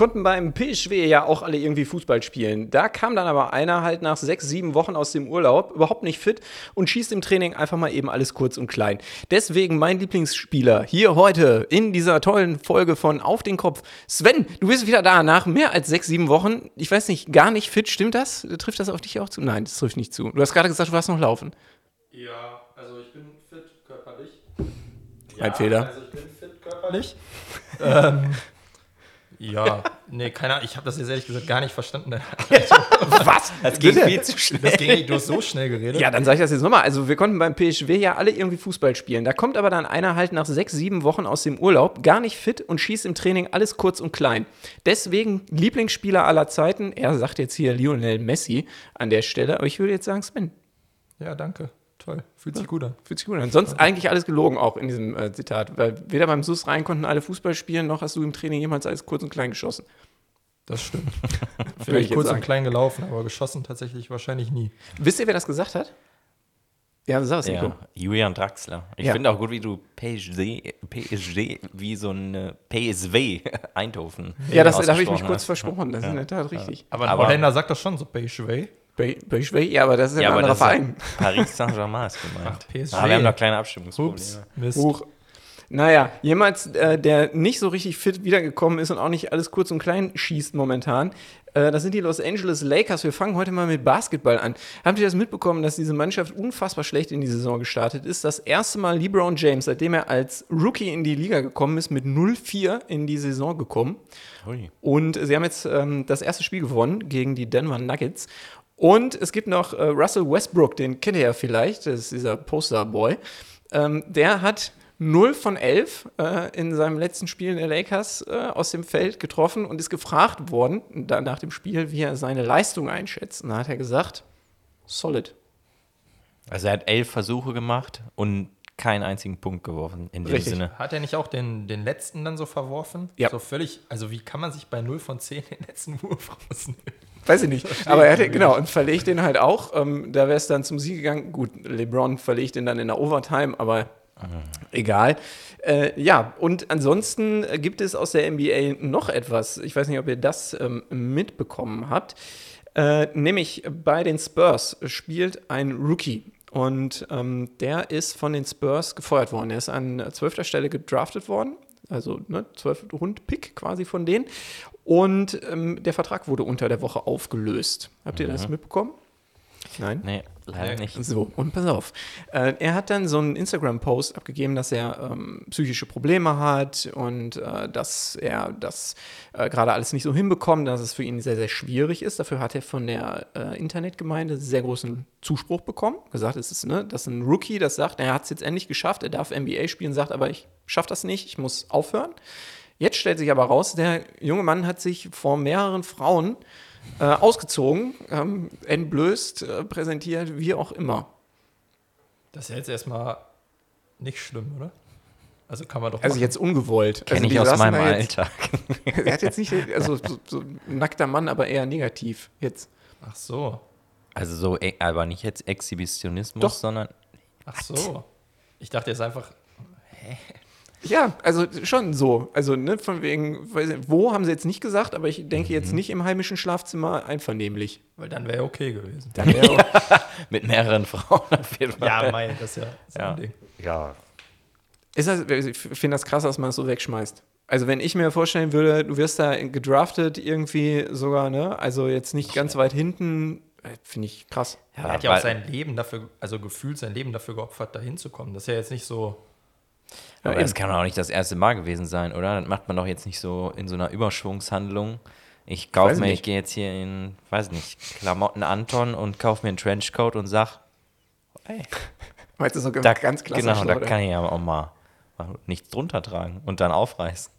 konnten beim PSW ja auch alle irgendwie Fußball spielen. Da kam dann aber einer halt nach sechs, sieben Wochen aus dem Urlaub, überhaupt nicht fit und schießt im Training einfach mal eben alles kurz und klein. Deswegen mein Lieblingsspieler hier heute in dieser tollen Folge von Auf den Kopf. Sven, du bist wieder da nach mehr als sechs, sieben Wochen. Ich weiß nicht, gar nicht fit. Stimmt das? Trifft das auf dich auch zu? Nein, das trifft nicht zu. Du hast gerade gesagt, du warst noch laufen. Ja, also ich bin fit körperlich. Ein Fehler. Also ich bin fit körperlich. ähm, ja, nee, keine Ahnung, ich habe das jetzt ehrlich gesagt gar nicht verstanden. Was? Das ging Bitte? viel zu schnell. Das ging, du hast so schnell geredet. Ja, dann sage ich das jetzt nochmal. Also wir konnten beim PSW ja alle irgendwie Fußball spielen. Da kommt aber dann einer halt nach sechs, sieben Wochen aus dem Urlaub, gar nicht fit und schießt im Training alles kurz und klein. Deswegen Lieblingsspieler aller Zeiten. Er sagt jetzt hier Lionel Messi an der Stelle, aber ich würde jetzt sagen Sven. ja, danke. Toll. Fühlt sich gut an. Fühlt sich gut an. Sonst eigentlich alles gelogen auch in diesem äh, Zitat. Weil weder beim SUS rein konnten alle Fußball spielen, noch hast du im Training jemals alles kurz und klein geschossen. Das stimmt. Vielleicht kurz sagen. und klein gelaufen, aber geschossen tatsächlich wahrscheinlich nie. Wisst ihr, wer das gesagt hat? Ja, sag es. Ja, Julian Draxler. Ich Ja. finde auch gut, wie du PSG, PSG wie so ein PSW Eindhoven. Ja, das, da habe ich mich kurz versprochen. Das ist in der Tat richtig. Aber Aber- Holländer sagt das schon so, Beischwey. Schwey, ja, aber das ist ja, ein anderer Verein. Paris Saint-Germain ist gemeint. Ach, PSG. Ah, wir haben noch kleine Abstimmungsprobleme. Ups, Mist. Huch. Naja, jemand, äh, der nicht so richtig fit wiedergekommen ist und auch nicht alles kurz und klein schießt momentan, äh, das sind die Los Angeles Lakers. Wir fangen heute mal mit Basketball an. Habt ihr das mitbekommen, dass diese Mannschaft unfassbar schlecht in die Saison gestartet ist? Das erste Mal LeBron James, seitdem er als Rookie in die Liga gekommen ist, mit 0-4 in die Saison gekommen. Ui. Und sie haben jetzt ähm, das erste Spiel gewonnen gegen die Denver Nuggets. Und es gibt noch äh, Russell Westbrook, den kennt ihr ja vielleicht, das ist dieser Posterboy. Ähm, der hat 0 von 11 äh, in seinem letzten Spiel der Lakers äh, aus dem Feld getroffen und ist gefragt worden, da nach dem Spiel, wie er seine Leistung einschätzt. Und da hat er gesagt, solid. Also er hat elf Versuche gemacht und keinen einzigen Punkt geworfen in dem Richtig. Sinne. Hat er nicht auch den, den letzten dann so verworfen? Ja. So völlig, also wie kann man sich bei 0 von 10 den letzten Wurf rausnehmen? Weiß ich nicht. Aber er hatte, genau, und verlegt den halt auch. Ähm, da wäre es dann zum Sieg gegangen. Gut, LeBron verlegt den dann in der Overtime, aber egal. Äh, ja, und ansonsten gibt es aus der NBA noch etwas. Ich weiß nicht, ob ihr das ähm, mitbekommen habt. Äh, nämlich bei den Spurs spielt ein Rookie. Und ähm, der ist von den Spurs gefeuert worden. Er ist an zwölfter Stelle gedraftet worden. Also ne, 12 Rund-Pick quasi von denen. Und ähm, der Vertrag wurde unter der Woche aufgelöst. Habt ihr das mitbekommen? Nein? Nee, leider nicht. So, und pass auf. Äh, er hat dann so einen Instagram-Post abgegeben, dass er ähm, psychische Probleme hat und äh, dass er das äh, gerade alles nicht so hinbekommt, dass es für ihn sehr, sehr schwierig ist. Dafür hat er von der äh, Internetgemeinde sehr großen Zuspruch bekommen. Gesagt, es ist, ne, das ist ein Rookie, das sagt, er hat es jetzt endlich geschafft, er darf NBA spielen, sagt aber, ich schaffe das nicht, ich muss aufhören. Jetzt stellt sich aber raus, der junge Mann hat sich vor mehreren Frauen äh, ausgezogen, ähm, entblößt, äh, präsentiert, wie auch immer. Das ist ja jetzt erstmal nicht schlimm, oder? Also kann man doch Also machen. jetzt ungewollt. Kenne also ich aus meinem jetzt, Alltag. Er hat jetzt nicht, also so, so ein nackter Mann, aber eher negativ jetzt. Ach so. Also so, e- aber nicht jetzt Exhibitionismus, Doch. sondern Ach so. Ich dachte jetzt einfach, Ja, also schon so. Also, ne, von wegen, weiß nicht, wo haben sie jetzt nicht gesagt, aber ich denke jetzt nicht im heimischen Schlafzimmer einvernehmlich. weil dann wäre ja okay gewesen. Dann wäre mit mehreren Frauen auf jeden Fall. Ja, mein, das ist ja so ja. ein Ding. ja. ist das, ich finde das krass, dass man es so wegschmeißt. Also, wenn ich mir vorstellen würde, du wirst da gedraftet irgendwie sogar, ne, also jetzt nicht ganz weit hinten, äh, finde ich krass. ja er hat ja auch sein Leben dafür, also gefühlt sein Leben dafür geopfert, da hinzukommen. Das ist ja jetzt nicht so. Ja, Aber das eben. kann doch auch nicht das erste Mal gewesen sein, oder? Das macht man doch jetzt nicht so in so einer Überschwungshandlung. Ich kaufe mir, nicht. ich gehe jetzt hier in, weiß nicht, Klamotten Anton und kaufe mir einen Trenchcoat und sag, ey, Meinst du so da, ganz klassisch? genau, da oder? kann ich ja auch mal nichts drunter tragen und dann aufreißen.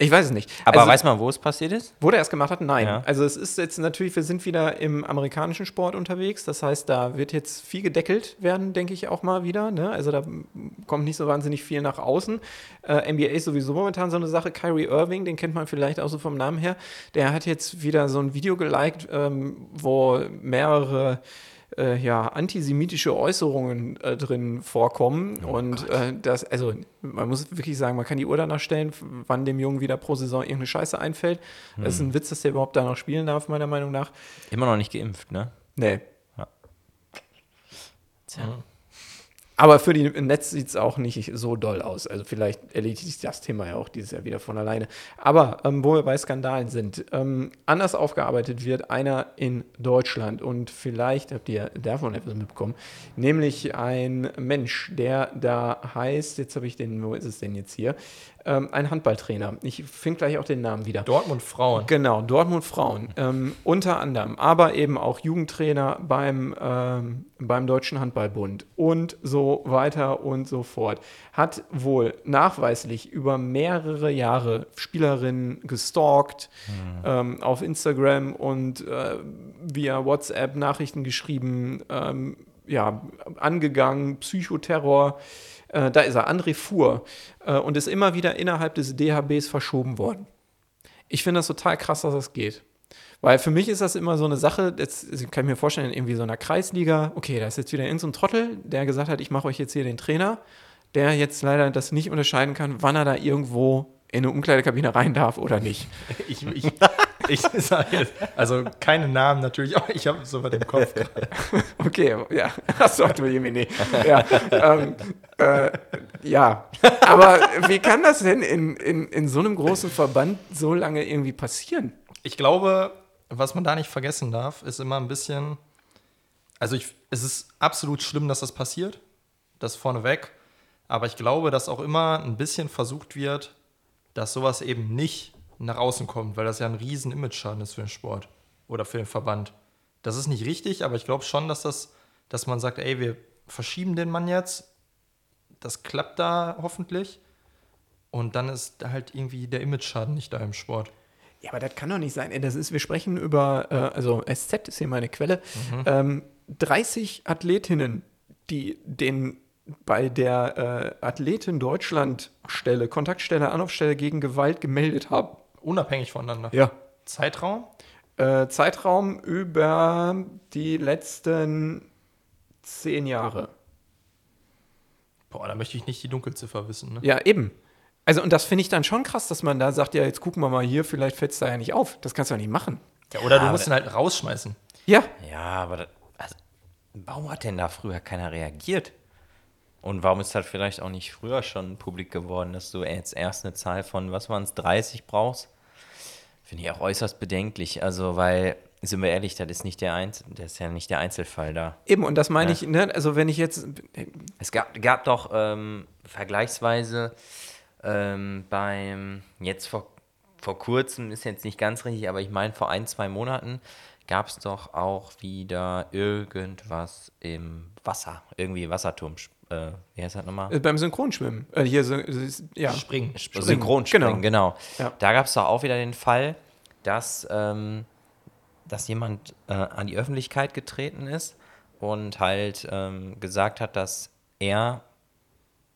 Ich weiß es nicht. Aber also, weiß man, wo es passiert ist? Wo der es gemacht hat? Nein. Ja. Also es ist jetzt natürlich, wir sind wieder im amerikanischen Sport unterwegs. Das heißt, da wird jetzt viel gedeckelt werden, denke ich auch mal wieder. Ne? Also da kommt nicht so wahnsinnig viel nach außen. Äh, NBA ist sowieso momentan so eine Sache. Kyrie Irving, den kennt man vielleicht auch so vom Namen her. Der hat jetzt wieder so ein Video geliked, ähm, wo mehrere äh, ja, antisemitische Äußerungen äh, drin vorkommen. und äh, das, also man muss wirklich sagen, man kann die Uhr danach stellen, wann dem Jungen wieder pro Saison irgendeine Scheiße einfällt. Das ist ein Witz, dass der überhaupt da noch spielen darf, meiner Meinung nach. Immer noch nicht geimpft, ne? Nee. Tja. Aber für die Netz sieht es auch nicht so doll aus. Also vielleicht erledigt sich das Thema ja auch dieses Jahr wieder von alleine. Aber ähm, wo wir bei Skandalen sind, ähm, anders aufgearbeitet wird einer in Deutschland und vielleicht habt ihr davon etwas mitbekommen, nämlich ein Mensch, der da heißt, jetzt habe ich den, wo ist es denn jetzt hier? Ähm, ein Handballtrainer. Ich finde gleich auch den Namen wieder. Dortmund Frauen. Genau, Dortmund Frauen. Ähm, unter anderem, aber eben auch Jugendtrainer beim, ähm, beim Deutschen Handballbund und so weiter und so fort. Hat wohl nachweislich über mehrere Jahre Spielerinnen gestalkt, ähm, auf Instagram und äh, via WhatsApp Nachrichten geschrieben, ähm, ja, angegangen, Psychoterror. Äh, da ist er, André Fuhr, äh, und ist immer wieder innerhalb des DHBs verschoben worden. Ich finde das total krass, dass das geht. Weil für mich ist das immer so eine Sache, jetzt kann ich mir vorstellen, in irgendwie so einer Kreisliga, okay, da ist jetzt wieder in so ein Trottel, der gesagt hat, ich mache euch jetzt hier den Trainer, der jetzt leider das nicht unterscheiden kann, wann er da irgendwo in eine Umkleidekabine rein darf oder nicht. Ich, ich, ich sage jetzt, also keine Namen natürlich, aber ich habe so bei dem Kopf. Okay, ja. Achso, du Jemini. Ja, ähm, äh, ja. Aber wie kann das denn in, in, in so einem großen Verband so lange irgendwie passieren? Ich glaube, was man da nicht vergessen darf, ist immer ein bisschen. Also, ich, es ist absolut schlimm, dass das passiert. Das vorneweg. Aber ich glaube, dass auch immer ein bisschen versucht wird, dass sowas eben nicht nach außen kommt, weil das ja ein riesen Image-Schaden ist für den Sport oder für den Verband. Das ist nicht richtig, aber ich glaube schon, dass das, dass man sagt, ey, wir verschieben den Mann jetzt. Das klappt da hoffentlich. Und dann ist halt irgendwie der Image-Schaden nicht da im Sport. Ja, aber das kann doch nicht sein. Das ist, wir sprechen über, äh, also SZ ist hier meine Quelle, ähm, 30 Athletinnen, die den bei der äh, Athletin Deutschland Stelle, Kontaktstelle, Anlaufstelle gegen Gewalt gemeldet haben. Unabhängig voneinander. Ja. Zeitraum? Äh, Zeitraum über die letzten zehn Jahre. Boah, da möchte ich nicht die Dunkelziffer wissen. Ne? Ja, eben. Also, und das finde ich dann schon krass, dass man da sagt, ja, jetzt gucken wir mal hier, vielleicht fällt es da ja nicht auf. Das kannst du ja nicht machen. Ja, oder du Ja, musst ihn halt rausschmeißen. Ja, Ja, aber das, also, warum hat denn da früher keiner reagiert? Und warum ist das vielleicht auch nicht früher schon publik geworden, dass du jetzt erst eine Zahl von, was waren es, 30 brauchst? Finde ich auch äußerst bedenklich. Also, weil, sind wir ehrlich, das ist nicht der Einzel das ist ja nicht der Einzelfall da. eben. Und das meine Ja. ich, ne, also wenn ich jetzt, Es gab, gab doch ähm, vergleichsweise ähm, beim, jetzt vor, vor kurzem, ist jetzt nicht ganz richtig, aber ich meine vor ein, zwei Monaten gab es doch auch wieder irgendwas im Wasser, irgendwie Wasserturm, äh, wie heißt das nochmal? äh, beim Synchronschwimmen, äh, hier, so, ja. Springen. Springen, Synchronspringen, genau. Ja. Da gab es doch auch wieder den Fall, dass, ähm, dass jemand äh, an die Öffentlichkeit getreten ist und halt ähm, gesagt hat, dass er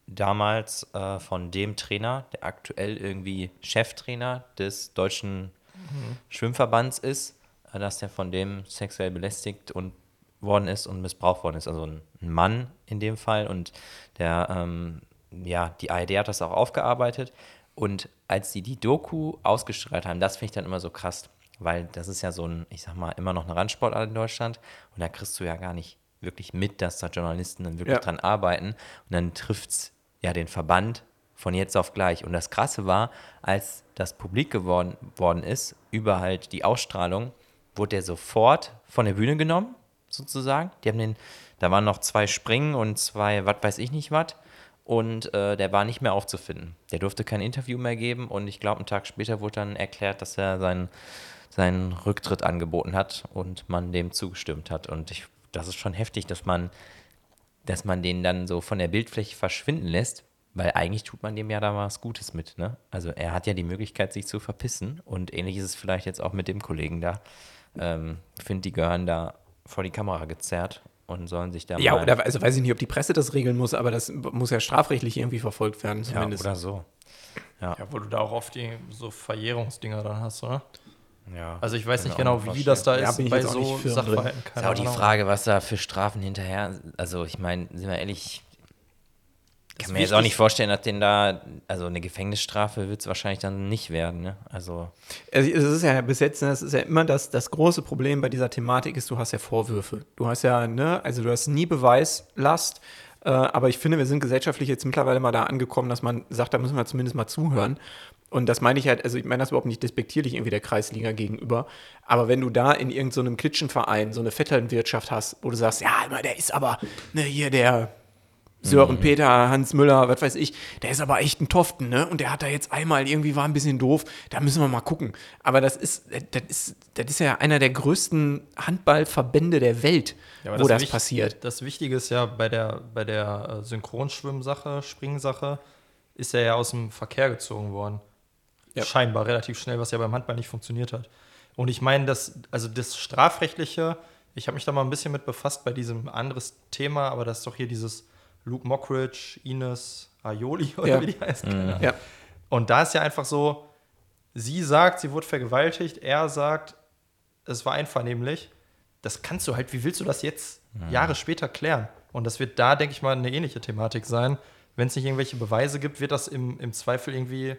damals äh, von dem Trainer, der aktuell irgendwie Cheftrainer des deutschen Schwimmverbands ist, äh, dass der von dem sexuell belästigt und worden ist und missbraucht worden ist. Also ein Mann in dem Fall. Und der, ähm, ja, die ARD hat das auch aufgearbeitet. Und als sie die Doku ausgestrahlt haben, das finde ich dann immer so krass, weil das ist ja so ein, ich sag mal, immer noch eine Randsportart in Deutschland. Und da kriegst du ja gar nicht wirklich mit, dass da Journalisten dann wirklich Ja. dran arbeiten. Und dann trifft es ja den Verband von jetzt auf gleich. Und das Krasse war, als das publik geworden worden ist, über halt die Ausstrahlung, wurde der sofort von der Bühne genommen, sozusagen. Die haben den, da waren noch zwei Springen und zwei, was weiß ich nicht was. Und äh, der war nicht mehr aufzufinden. Der durfte kein Interview mehr geben und ich glaube, einen Tag später wurde dann erklärt, dass er seinen, seinen Rücktritt angeboten hat und man dem zugestimmt hat. Und ich, das ist schon heftig, dass man, dass man den dann so von der Bildfläche verschwinden lässt, weil eigentlich tut man dem ja da was Gutes mit. Ne? Also er hat ja die Möglichkeit, sich zu verpissen und ähnlich ist es vielleicht jetzt auch mit dem Kollegen da. Ähm, ich finde, die gehören da vor die Kamera gezerrt und sollen sich da Ja, oder also weiß ich nicht, ob die Presse das regeln muss, aber das muss ja strafrechtlich irgendwie verfolgt werden, ja, zumindest. oder so. Ja, wo du da auch oft die, so Verjährungsdinger dann hast, oder? Ja. Also ich weiß nicht genau, wie das da Ja, ist bin ich bei jetzt auch nicht so Sachverhalten. Ist auch die. Frage, was da für Strafen hinterher. Also, ich meine, sind wir ehrlich, Das kann mir jetzt auch nicht vorstellen, dass den da, also eine Gefängnisstrafe wird es wahrscheinlich dann nicht werden, ne? Also, Also es ist ja bis jetzt, ne, das ist ja immer das, das große Problem bei dieser Thematik ist, du hast ja Vorwürfe. Du hast ja, ne, also du hast nie Beweislast, äh, aber ich finde, wir sind gesellschaftlich jetzt mittlerweile mal da angekommen, dass man sagt, da müssen wir zumindest mal zuhören. Und das meine ich halt, also ich meine das überhaupt nicht despektierlich irgendwie der Kreisliga gegenüber, aber wenn du da in irgendeinem Klitschenverein so eine Vetternwirtschaft hast, wo du sagst, ja, immer, der ist aber, ne, hier der Sören Peter, Hans Müller, was weiß ich, der ist aber echt ein Toften, ne? Und der hat da jetzt einmal irgendwie war ein bisschen doof, da müssen wir mal gucken. Aber das ist, das ist, das ist ja einer der größten Handballverbände der Welt, Ja, wo das, Wich- passiert. Das Wichtige ist ja bei der, bei der äh, Synchronschwimmsache, Springsache, ist er ja aus dem Verkehr gezogen worden. Ja. Scheinbar relativ schnell, was ja beim Handball nicht funktioniert hat. Und ich meine, das, also das Strafrechtliche, ich habe mich da mal ein bisschen mit befasst bei diesem anderes Thema, aber das ist doch hier dieses Luke Mockridge, Ines Aioli oder Ja. wie die heißt. Ahnung. Ja. Und da ist ja einfach so, sie sagt, sie wurde vergewaltigt, er sagt, es war einvernehmlich. Das kannst du halt, wie willst du das jetzt Jahre später klären? Und das wird da, denke ich mal, eine ähnliche Thematik sein. Wenn es nicht irgendwelche Beweise gibt, wird das im, im Zweifel irgendwie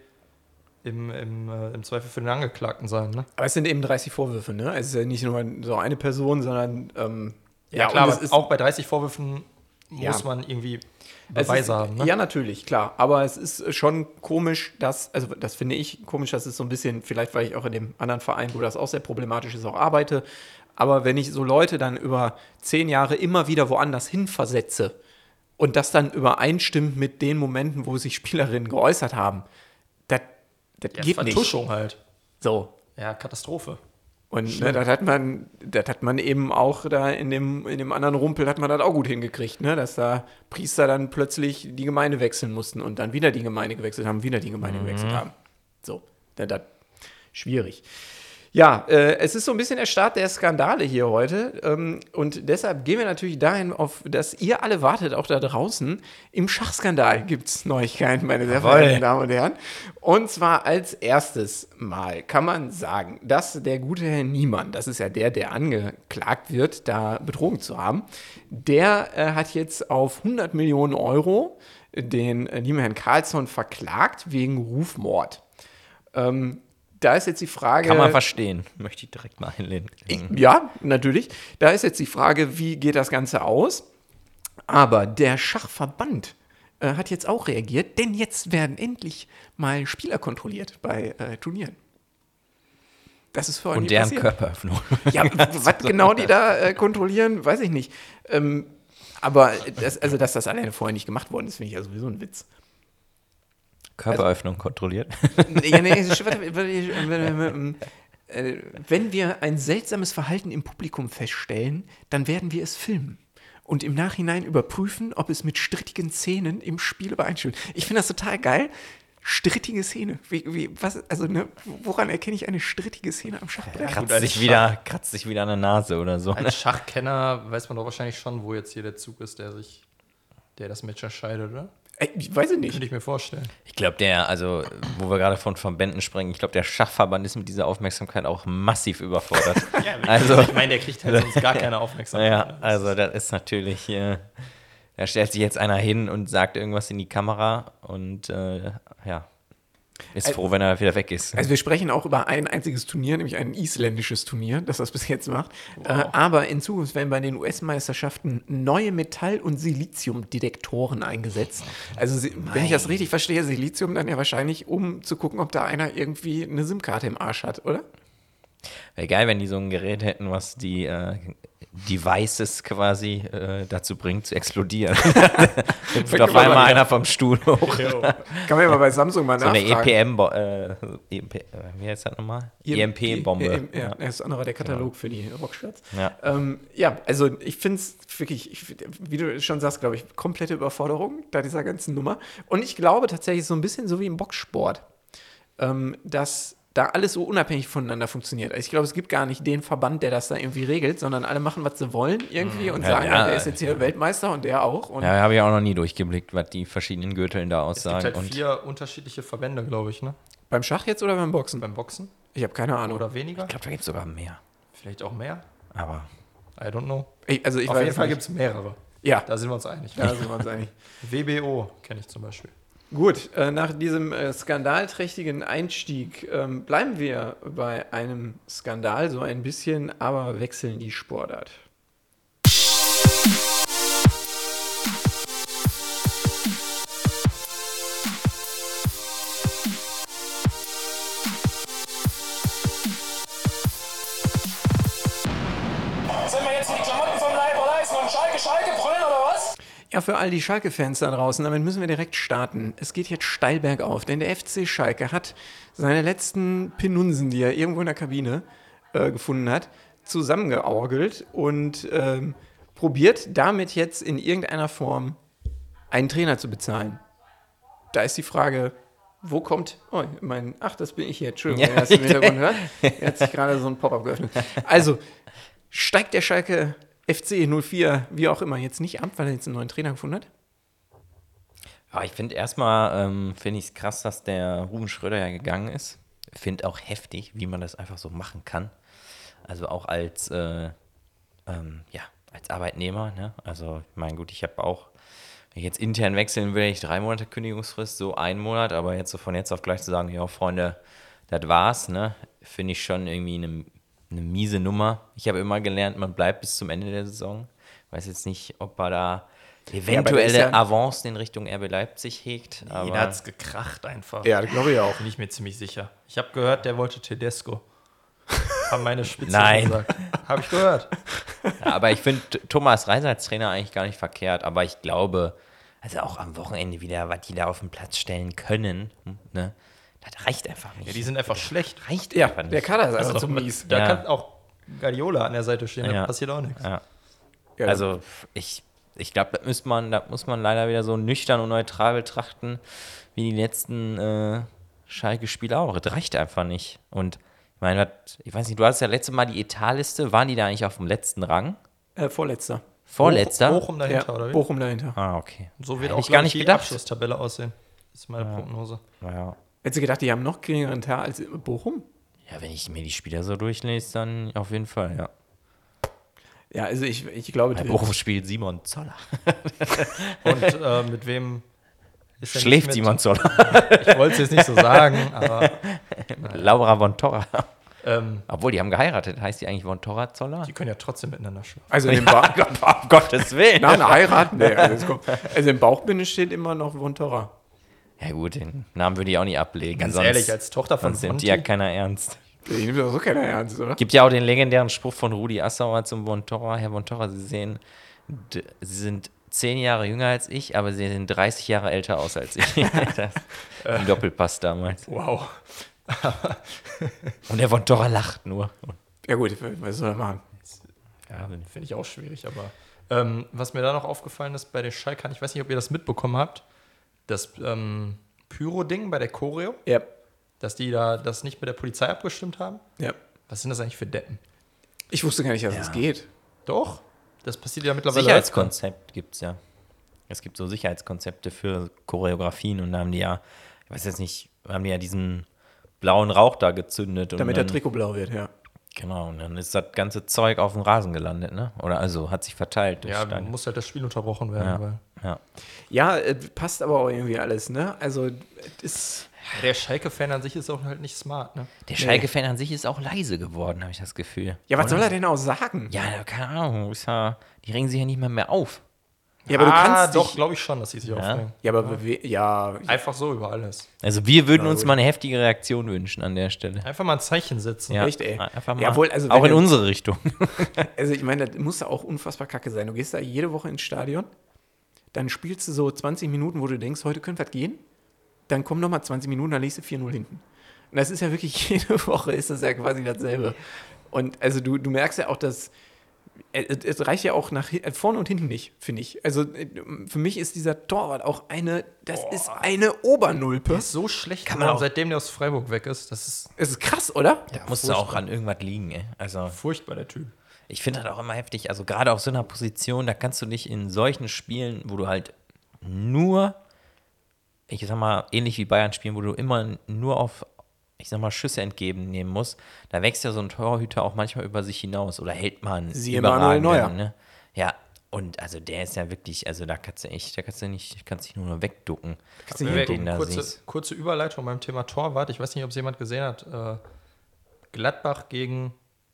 im, im, äh, im Zweifel für den Angeklagten sein. Ne? Aber es sind eben 30 Vorwürfe, ne? Es ist ja nicht nur so eine Person, sondern ähm, Ja, und klar, es aber ist auch bei 30 Vorwürfen Ja. muss man irgendwie Beweise ist, haben. Ne? Ja, natürlich, klar. Aber es ist schon komisch, dass, also das finde ich komisch, dass es so ein bisschen, vielleicht weil ich auch in dem anderen Verein, wo das auch sehr problematisch ist, auch arbeite. Aber wenn ich so Leute dann über zehn Jahre immer wieder woanders hin versetze und das dann übereinstimmt mit den Momenten, wo sich Spielerinnen geäußert haben, das das Ja, geht nicht. Vertuschung halt. So. Ja, Katastrophe. Und ne, das hat man, das hat man eben auch da in dem, in dem anderen Rumpel hat man das auch gut hingekriegt, ne? Dass da Priester dann plötzlich die Gemeinde wechseln mussten und dann wieder die Gemeinde gewechselt haben, wieder die Gemeinde gewechselt haben. So, das, das schwierig. Ja, äh, es ist so ein bisschen der Start der Skandale hier heute. Ähm, und deshalb gehen wir natürlich dahin, auf dass ihr alle wartet, auch da draußen. Im Schachskandal gibt es Neuigkeiten, meine sehr verehrten Damen und Herren. Und zwar als erstes Mal kann man sagen, dass der gute Herr Niemann, das ist ja der, der angeklagt wird, da betrogen zu haben, der äh, hat jetzt auf 100 Millionen Euro den äh, lieben Herrn Carlsson verklagt wegen Rufmord. Ähm, da ist jetzt die Frage. kann man verstehen. Möchte ich direkt mal einlehnen. Ja, natürlich. Da ist jetzt die Frage, wie geht das Ganze aus? Aber der Schachverband äh, hat jetzt auch reagiert, denn jetzt werden endlich mal Spieler kontrolliert bei äh, Turnieren. Das ist vorhin Und deren passiert. Körperöffnung. Ja, was genau die da äh, kontrollieren, weiß ich nicht. Ähm, aber das, also, dass das alleine vorher nicht gemacht worden ist, finde ich ja sowieso ein Witz. Körperöffnung kontrolliert. Ja, nee, warte, äh, wenn wir ein seltsames Verhalten im Publikum feststellen, dann werden wir es filmen und im Nachhinein überprüfen, ob es mit strittigen Szenen im Spiel übereinstimmt. Ich finde das total geil. Strittige Szene. Wie, wie, was, also, ne, woran erkenne ich eine strittige Szene am Schachbrett? Kratzt als sich, Schach- wieder, kratzt sich wieder an der Nase oder so. Ne? Als Schachkenner weiß man doch wahrscheinlich schon, wo jetzt hier der Zug ist, der sich, der das Match entscheidet, oder? Ich weiß es nicht. Könnte ich mir vorstellen. Ich glaube, der, also, wo wir gerade von Verbänden sprechen, ich glaube, der Schachverband ist mit dieser Aufmerksamkeit auch massiv überfordert. Also- ich meine, der kriegt halt sonst gar keine Aufmerksamkeit. ja, also, das ist natürlich, äh, da stellt sich jetzt einer hin und sagt irgendwas in die Kamera und, äh, ja, ist froh, wenn er wieder weg ist. Also wir sprechen auch über ein einziges Turnier, nämlich ein isländisches Turnier, das das bis jetzt macht. Äh, aber in Zukunft werden bei den US-Meisterschaften neue Metall- und Siliziumdetektoren eingesetzt. Also sie, wenn ich das richtig verstehe, Silizium dann ja wahrscheinlich, um zu gucken, ob da einer irgendwie eine SIM-Karte im Arsch hat, oder? Wäre geil, wenn die so ein Gerät hätten, was die äh, Devices quasi äh, dazu bringt, zu explodieren. Hüpft auf einmal einer vom Stuhl hoch. Kann man ja mal bei Samsung mal So eine nachfragen. EPM, bo- äh, EMP, äh, wie heißt das nochmal? E EMP-Bombe. Ja, ja, das ist auch der Katalog für die Rockshirts. Ja. Ähm, ja, also ich finde es wirklich, ich, wie du schon sagst, glaube ich, komplette Überforderung da dieser ganzen Nummer. Und ich glaube tatsächlich so ein bisschen so wie im Boxsport, ähm, dass da alles so unabhängig voneinander funktioniert. Also ich glaube, es gibt gar nicht den Verband, der das da irgendwie regelt, sondern alle machen, was sie wollen irgendwie und Ja, sagen, ja, der ist jetzt hier Weltmeister und der auch. Und Ja, habe ich auch noch nie durchgeblickt, was die verschiedenen Gürteln da Es gibt aussagen. halt und vier unterschiedliche Verbände, glaube ich, ne? beim Schach jetzt oder beim Boxen? Beim Boxen. Ich habe keine Ahnung. oder weniger? Ich glaube, da gibt es sogar mehr. Vielleicht auch mehr? Aber I don't know. Ich, also ich Auf weiß jeden Fall gibt es mehrere. Ja, Da sind wir uns einig. da sind wir uns einig. WBO kenne ich zum Beispiel. Gut, äh, nach diesem äh, skandalträchtigen Einstieg ähm, bleiben wir bei einem Skandal so ein bisschen, aber wechseln die Sportart. Ja, für all die Schalke-Fans da draußen, damit müssen wir direkt starten. Es geht jetzt steil bergauf, denn der FC Schalke hat seine letzten Penunsen, die er irgendwo in der Kabine äh, gefunden hat, zusammengeorgelt und ähm, probiert damit jetzt in irgendeiner Form einen Trainer zu bezahlen. Da ist die Frage, wo kommt. Oh, mein. Ach, das bin ich hier. Entschuldigung, Ja. ihr das im Hintergrund hört. Hier hat sich gerade so ein Pop-up geöffnet. Also, steigt der Schalke FC 04, wie auch immer, jetzt nicht ab, weil er jetzt einen neuen Trainer gefunden hat? Ja, ich finde erstmal, ähm, finde ich es krass, dass der Ruben Schröder ja gegangen ist. Finde auch heftig, wie man das einfach so machen kann. Also auch als, äh, ähm, ja, als Arbeitnehmer. Ne? Also, ich meine, gut, ich habe auch, wenn ich jetzt intern wechseln will, ich drei Monate Kündigungsfrist, so einen Monat, aber jetzt so von jetzt auf gleich zu sagen, ja, Freunde, das war's, ne? Finde ich schon irgendwie eine, eine miese Nummer. Ich habe immer gelernt, man bleibt bis zum Ende der Saison. Weiß jetzt nicht, ob er da eventuelle ja- Avancen in Richtung RB Leipzig hegt. Aber Jeder hat es gekracht einfach. Ja, glaube ich auch. Bin ich mir ziemlich sicher. Ich habe gehört, der wollte Tedesco. Haben meine Spitze Nein. gesagt. Habe ich gehört. Ja, aber ich finde Thomas Reiser als Trainer eigentlich gar nicht verkehrt. Aber ich glaube, also auch am Wochenende wieder, was die da auf den Platz stellen können, ne, das reicht einfach nicht. Ja, die sind einfach schlecht. reicht Ja, einfach nicht. der Kader ist einfach Also, zu mies. Da Ja. kann auch Guardiola an der Seite stehen, da Ja. passiert auch nichts. Ja. Ja, Also ich, ich glaube, da muss man, da muss man leider wieder so nüchtern und neutral betrachten, wie die letzten äh, Schalke-Spiele auch. Das reicht einfach nicht. Und ich meine, was- ich weiß nicht, du hast ja letzte Mal die Etatliste, waren die da eigentlich auf dem letzten Rang? Äh, vorletzter. Vorletzter? Bochum dahinter, ja, oder wie? Bochum dahinter. Ah, okay. So wird Hätte auch ich gar nicht die gedacht. Abschlusstabelle aussehen. Das ist meine Prognose. Ja. Hättest du gedacht, die haben noch geringeren Tag als Bochum? ja, wenn ich mir die Spieler so durchlese, dann auf jeden Fall, ja. Ja, also ich, ich glaube, Bei Bochum spielt Simon Zoller. Und äh, mit wem Schläft mit? Simon Zoller. Ich wollte es jetzt nicht so sagen, aber Laura von Torra. ähm, Obwohl, die haben geheiratet. Heißt die eigentlich von Torra Zoller? die können ja trotzdem miteinander schlafen. also in dem ba um Gottes Willen. nach einer Heirat, nee, also, also im Bauchbinde steht immer noch Vontora. Ja gut, den Namen würde ich auch nicht ablegen. Ganz sonst, ehrlich, als Tochter von sonst nimmt Monty, die ja keiner ernst. Die nimmt doch so keiner ernst, oder? Gibt ja auch den legendären Spruch von Rudi Assauer zum Vontora. Herr Vontora, Sie sehen, Sie sind zehn Jahre jünger als ich, aber Sie sehen 30 Jahre älter aus als ich. ein Doppelpass damals. wow. Und der Vontora lacht nur. Ja gut, was soll er machen? Ja, Finde ich auch schwierig, aber ähm, was mir da noch aufgefallen ist bei den Schalkern, ich weiß nicht, ob ihr das mitbekommen habt, das ähm, Pyro-Ding bei der Choreo, Ja, dass die da das nicht mit der Polizei abgestimmt haben. ja. Was sind das eigentlich für Deppen? Ich wusste gar nicht, dass es geht. Doch, das passiert ja mittlerweile. Sicherheitskonzept gibt es ja. Es gibt so Sicherheitskonzepte für Choreografien und da haben die ja, ich weiß jetzt nicht, haben die ja diesen blauen Rauch da gezündet. Und Damit dann, der Trikot blau wird, ja. Genau, und dann ist das ganze Zeug auf dem Rasen gelandet, ne? Oder also hat sich verteilt. durch Ja, Steine. muss halt das Spiel unterbrochen werden, Ja. weil ja. Ja, äh, passt aber auch irgendwie alles, ne? Also, es ist. der Schalke-Fan an sich ist auch halt nicht smart, ne? Der Schalke-Fan an sich ist auch leise geworden, habe ich das Gefühl. Ja, was soll er denn auch sagen? Ja, keine Ahnung. Ist ja, die regen sich ja nicht mehr mehr auf. Ja, aber du ah, kannst doch, glaube ich schon, dass sie sich aufregen. Ja, aber bewe- ja, Einfach so über alles. Also wir würden uns gut. mal eine heftige Reaktion wünschen an der Stelle. Einfach mal ein Zeichen setzen. Ja, Echt, ey. Einfach mal. Jawohl, also auch in du- unsere Richtung. also ich meine, das muss ja auch unfassbar kacke sein. Du gehst da jede Woche ins Stadion, dann spielst du so 20 Minuten, wo du denkst, heute könnte was gehen. Dann kommen nochmal 20 Minuten, dann liegst du 4-0 hinten. Und das ist ja wirklich jede Woche ist das ja quasi dasselbe. Und also du, du merkst ja auch, dass äh, es, reicht ja auch nach äh, vorne und hinten nicht, finde ich. Also äh, für mich ist dieser Torwart auch eine, das ist eine Obernulpe. Ist so schlecht Kann man auch- seitdem der aus Freiburg weg ist. Das ist Es ist krass, oder? Da musst du auch an irgendwas liegen, ey. Also furchtbar, der Typ. Ich finde das auch immer heftig. Also gerade auf so einer Position, da kannst du dich in solchen Spielen, wo du halt nur, ich sag mal, ähnlich wie Bayern spielen, wo du immer nur auf ich sag mal, Schüsse entgegennehmen muss, da wächst ja so ein Torhüter auch manchmal über sich hinaus oder hält man Siehe Manuel Neuer. Ne? Ja, und also der ist ja wirklich, also da kannst du echt, da kannst du nicht, kannst dich nur noch wegducken. du wenn nicht du den da kurze, siehst. kurze Überleitung beim Thema Torwart. Ich weiß nicht, ob es jemand gesehen hat. Äh, Gladbach gegen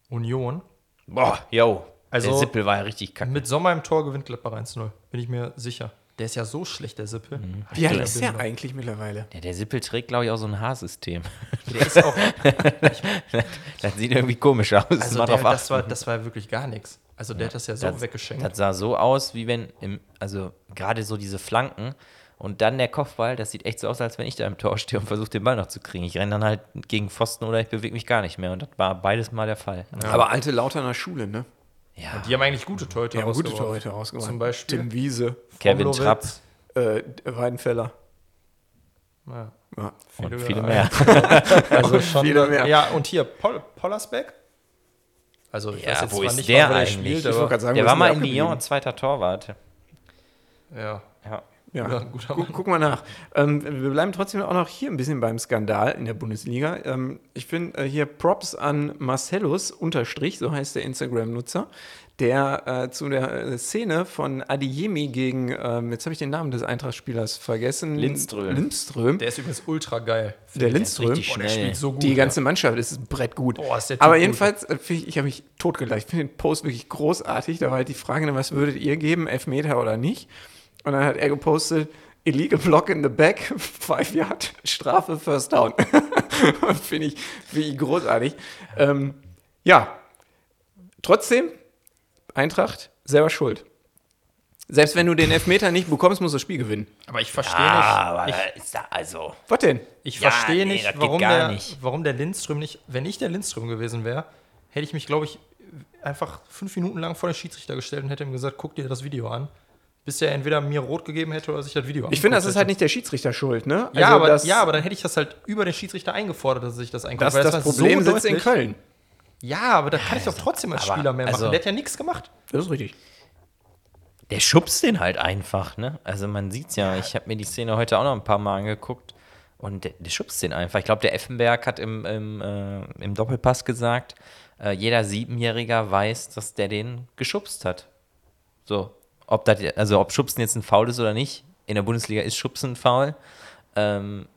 Union. Boah, yo. Also- der Sippel war ja richtig kacke. Mit Sommer im Tor gewinnt Gladbach 1-0. Bin ich mir sicher. Der ist ja so schlecht, der Sippel. Wie alt ist der ich- eigentlich mittlerweile? Ja, der Sippel trägt, glaube ich, auch so ein Haarsystem. Der ist auch, das sieht irgendwie komisch aus. also der, das, war, das war wirklich gar nichts. Also der hat das ja so das, weggeschenkt. Das sah so aus, wie wenn, im, also gerade so diese Flanken und dann der Kopfball, das sieht echt so aus, als wenn ich da im Tor stehe und versuche den Ball noch zu kriegen. Ich renne dann halt gegen Pfosten oder ich bewege mich gar nicht mehr und das war beides mal der Fall. Aber alte Lauterner Schule, ne? Ja, Die haben eigentlich gute Torhüter Die haben gute rausgeworfen. Torhüter rausgemacht. Zum Beispiel Tim Wiese, Kevin. Trapp äh, Weidenfeller. Ja, Ja. und viele mehr. Also schon, viele mehr. Ja, und hier Pol Pollersbeck. Also ich Ja, weiß jetzt wo ist nicht, der der eigentlich? spielt, Ich wollte aber gerade sagen, Der war mal der in? Lyon zweiter Torwart. ja. Ja. Ja, Ja, guter Guck, Mann. guck mal nach. Ähm, wir bleiben trotzdem auch noch hier ein bisschen beim Skandal in der Bundesliga. Ähm, ich finde äh, hier Props an Marcellus, Unterstrich, so heißt der Instagram-Nutzer, der äh, zu der äh, Szene von Adeyemi gegen, ähm, jetzt habe ich den Namen des Eintracht-Spielers vergessen. Lindström. Lindström. Der ist übrigens ultra geil. Der Lindström. richtig Boah, der spielt so gut. Die ja. ganze Mannschaft ist ein Brett gut. Boah, ist der Typ Aber gut. jedenfalls, äh, ich, ich habe mich totgelacht. Ich finde den Post wirklich großartig. Da war halt die Frage, was würdet ihr geben, Elfmeter oder nicht? Und dann hat er gepostet, illegal block in the back, five yard, Strafe, first down. finde ich, find ich großartig. Ähm, ja, trotzdem, Eintracht, selber schuld. Selbst wenn du den Elfmeter nicht bekommst, musst du das Spiel gewinnen. Aber ich verstehe aber nicht. da ist da also. Was denn? Ich, ich Ja, verstehe nee, nicht, warum der, nicht. warum der Lindström nicht. Wenn ich der Lindström gewesen wäre, hätte ich mich, glaube ich, einfach fünf Minuten lang vor den Schiedsrichter gestellt und hätte ihm gesagt, guck dir das Video an. Bis er entweder mir rot gegeben hätte oder sich das Video Ich finde, das ist halt nicht der Schiedsrichter schuld, ne? Ja, Also aber, das, ja, aber dann hätte ich das halt über den Schiedsrichter eingefordert, dass er sich das anguckt. das, weil das war Problem so sitzt in. Köln. Ja, aber da kann ich doch trotzdem als aber- Spieler mehr machen. also- der hat ja nichts gemacht. Das ist richtig. Der schubst den halt einfach, ne? Also man sieht's ja, ich habe mir die Szene heute auch noch ein paar Mal angeguckt und der, der schubst den einfach. Ich glaube, der Effenberg hat im, im, äh, im Doppelpass gesagt, äh, jeder Siebenjähriger weiß, dass der den geschubst hat. So, ob das, also ob Schubsen jetzt ein Foul ist oder nicht. In der Bundesliga ist Schubsen ein Foul. Ähm,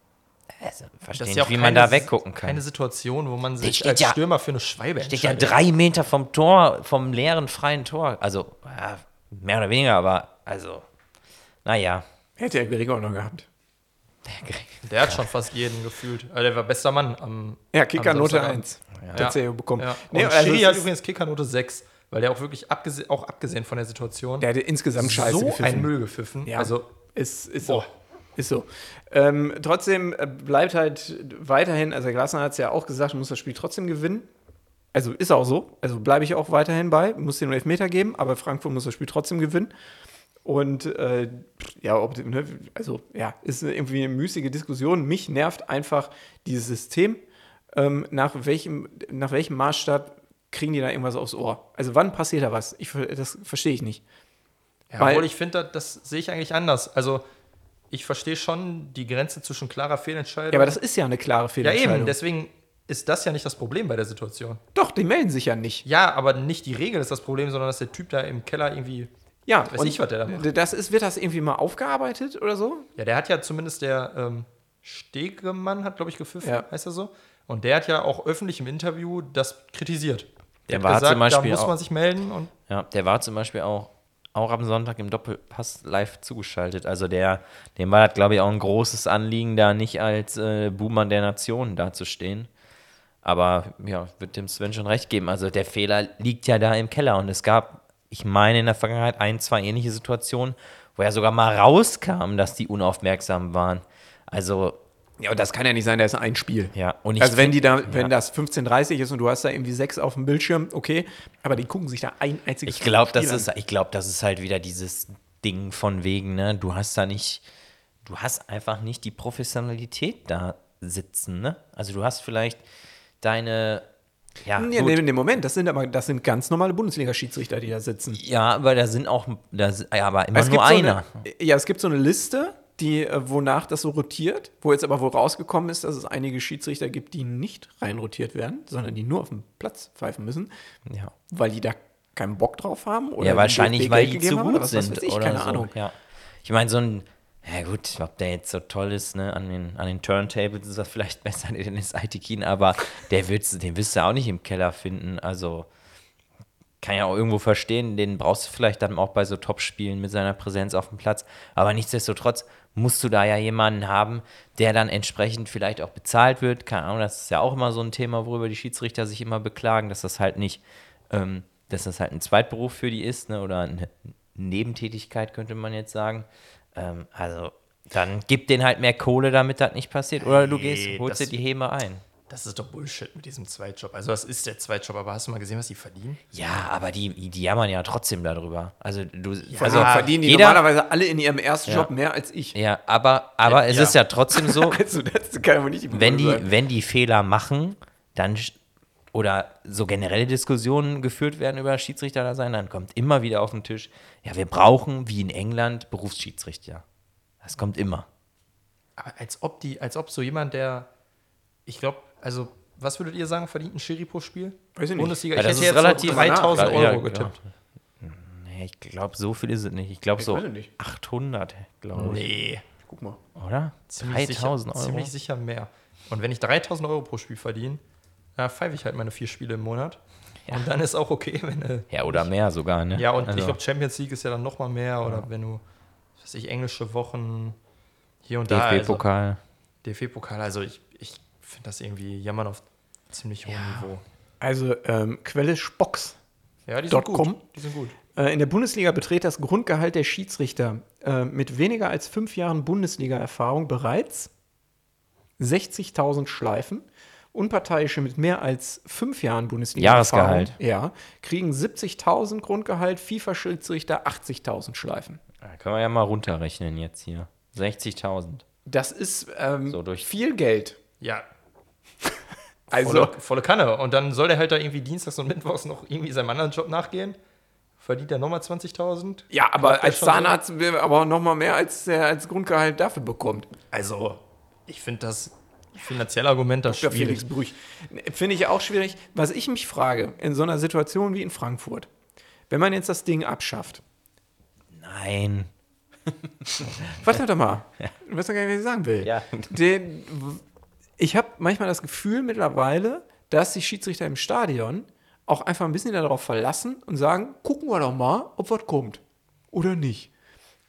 also, verstehe nicht, wie man da weggucken kann. Keine Situation, wo man sich als ja- Stürmer für eine Schweibe Steht ja drei Meter vom Tor, vom leeren freien Tor. Also, ja, mehr oder weniger, aber also, naja. Hätte er Gregor noch gehabt. Der hat schon fast jeden gefühlt. Also der war bester Mann am Ja, Kicker am Note Samstagabend. 1. Tatsächlich bekommen. Ja. Nee, und also Schiri hat übrigens Kickernote 6, weil der auch wirklich, abgese auch abgesehen von der Situation, Der hätte insgesamt scheiße so gepfiffen. ein Müll gepfiffen. Ja. Also, Ist, ist so. Ist so. Ähm, trotzdem äh, bleibt halt weiterhin, also Glasner hat es ja auch gesagt, muss das Spiel trotzdem gewinnen. Also ist auch so. Also bleibe ich auch weiterhin bei. Muss den Elfmeter geben, aber Frankfurt muss das Spiel trotzdem gewinnen. Und äh, ja, ob, ne, also ja, ist irgendwie eine müßige Diskussion. Mich nervt einfach dieses System. Ähm, nach, welchem, nach welchem Maßstab kriegen die da irgendwas aufs Ohr? Also wann passiert da was? Ich, das verstehe ich nicht. ja, Weil- obwohl ich finde, das, das sehe ich eigentlich anders. Also, ich verstehe schon die Grenze zwischen klarer Fehlentscheidung. Ja, aber das ist ja eine klare ja, Fehlentscheidung. eben, deswegen ist das ja nicht das Problem bei der Situation. Doch, die melden sich ja nicht. Ja, aber nicht die Regel ist das Problem, sondern dass der Typ da im Keller irgendwie. Ja, Weiß ich, was der da macht. Das ist, wird das irgendwie mal aufgearbeitet oder so? Ja, der hat ja zumindest der ähm, Stegemann, hat glaube ich gepfiffen, Ja. heißt er so. Und der hat ja auch öffentlich im Interview das kritisiert. Der war gesagt, zum Beispiel da muss auch- man sich melden und Ja, der war zum Beispiel auch, auch am Sonntag im Doppelpass live zugeschaltet. Also der, dem war das, glaube ich, auch ein großes Anliegen, da nicht als äh, Buhmann der Nation dazustehen. Aber ja, wird dem Sven schon recht geben. Also der Fehler liegt ja da im Keller. Und es gab, ich meine, in der Vergangenheit ein, zwei ähnliche Situationen, wo ja sogar mal rauskam, dass die unaufmerksam waren. Also, Ja, und das kann ja nicht sein, da ist ein Spiel. ja. Und ich Also wenn die da, wenn ja. das 15.30 ist und du hast da irgendwie sechs auf dem Bildschirm, okay, aber die gucken sich da ein einziges Ich glaube, das Spiel ist, ich glaube, das ist halt wieder dieses Ding von wegen, ne, du hast da nicht, du hast einfach nicht die Professionalität da sitzen, ne? Also du hast vielleicht deine, ja, an. Nee, gut, nee, nee, Moment, das sind aber das sind ganz normale Bundesliga-Schiedsrichter, die da sitzen. ja, aber da sind auch, da, ja, aber immer Es nur so einer. Eine, ja, es gibt so eine Liste, die, äh, wonach das so rotiert, wo jetzt aber wohl rausgekommen ist, dass es einige Schiedsrichter gibt, die nicht reinrotiert werden, sondern die nur auf dem Platz pfeifen müssen, Ja. weil die da keinen Bock drauf haben oder Ja, wahrscheinlich, weil die zu haben gut oder was sind weiß ich, oder keine so. Ahnung. Ja. Ich meine, so ein, ja gut, ob der jetzt so toll ist, ne, an den, an den Turntables ist das vielleicht besser, den ist Aitikin, aber der wird's, den wirst du auch nicht im Keller finden. Also kann ja auch irgendwo verstehen, den brauchst du vielleicht dann auch bei so Top-Spielen mit seiner Präsenz auf dem Platz. Aber nichtsdestotrotz musst du da ja jemanden haben, der dann entsprechend vielleicht auch bezahlt wird. Keine Ahnung, das ist ja auch immer so ein Thema, worüber die Schiedsrichter sich immer beklagen, dass das halt nicht, ähm, dass das halt ein Zweitberuf für die ist, ne? oder eine Nebentätigkeit, könnte man jetzt sagen. Ähm, also dann gib denen halt mehr Kohle, damit das nicht passiert. Oder du gehst, holst dir die Häme ein. Das ist doch Bullshit mit diesem Zweitjob. Also, das ist der Zweitjob, aber hast du mal gesehen, was die verdienen? Ja, aber die, die jammern ja trotzdem darüber. Also du, Also also verdienen die jeder, normalerweise alle in ihrem ersten Ja. Job mehr als ich. Ja, aber, aber es Ja. ist ja trotzdem so, Also das kann ja wohl nicht die wenn die, sein. wenn die Fehler machen, dann oder so generelle Diskussionen geführt werden über Schiedsrichter da sein, dann kommt immer wieder auf den Tisch, ja, wir brauchen wie in England Berufsschiedsrichter. Das kommt immer. Aber als ob die, als ob so jemand, der, ich glaube, also, was würdet ihr sagen, verdient ein Schiri pro Spiel? Weiß ich nicht. Bundesliga, Ja, ich das hätte ist jetzt relativ so 3000 nach- Euro ja, getippt. Nee, ich glaube, so viel ist es nicht. Ich glaube so weiß es nicht. 800, glaube ich. Nee, Guck mal. Oder? ziemlich 3000 sicher, Euro. Ziemlich sicher mehr. Und wenn ich 3000 Euro pro Spiel verdiene, äh, pfeife ich halt meine vier Spiele im Monat. Und dann ist auch okay, wenn äh, Ja, oder mehr sogar, ne? Ja, und Also- ich glaube, Champions League ist ja dann noch mal mehr. Oder wenn du, was weiß ich, englische Wochen hier und da. Also, DFB-Pokal. DFB-Pokal, also ich finde das irgendwie jammern auf ziemlich hohem Niveau. Also ähm, Quelle Spocks. Ja, die sind gut. Die sind gut. Äh, in der Bundesliga beträgt das Grundgehalt der Schiedsrichter äh, mit weniger als fünf Jahren Bundesliga-Erfahrung bereits 60.000 Schleifen. Unparteiische mit mehr als fünf Jahren Bundesliga-Erfahrung Jahresgehalt. ja, kriegen 70.000 Grundgehalt, FIFA-Schiedsrichter 80.000 Schleifen. Da können wir ja mal runterrechnen jetzt hier. 60.000. Das ist ähm, So durch- viel Geld. Ja, Also, volle, volle Kanne. Und dann soll der halt da irgendwie dienstags und mittwochs noch irgendwie seinem anderen Job nachgehen. Verdient er nochmal 20.000? ja, aber als schon so? Zahnarzt will er aber noch mal mehr als er als Grundgehalt dafür bekommt. Also, ich finde das finanzielle Argument das Dr. schwierig. Felix Brüch. Finde ich auch schwierig. Was ich mich frage, in so einer Situation wie in Frankfurt, wenn man jetzt das Ding abschafft, Nein. warte doch mal, du weißt doch gar nicht, was ich sagen will. Ja. Den, ich habe manchmal das Gefühl mittlerweile, dass die Schiedsrichter im Stadion auch einfach ein bisschen darauf verlassen und sagen, gucken wir doch mal, ob was kommt oder nicht.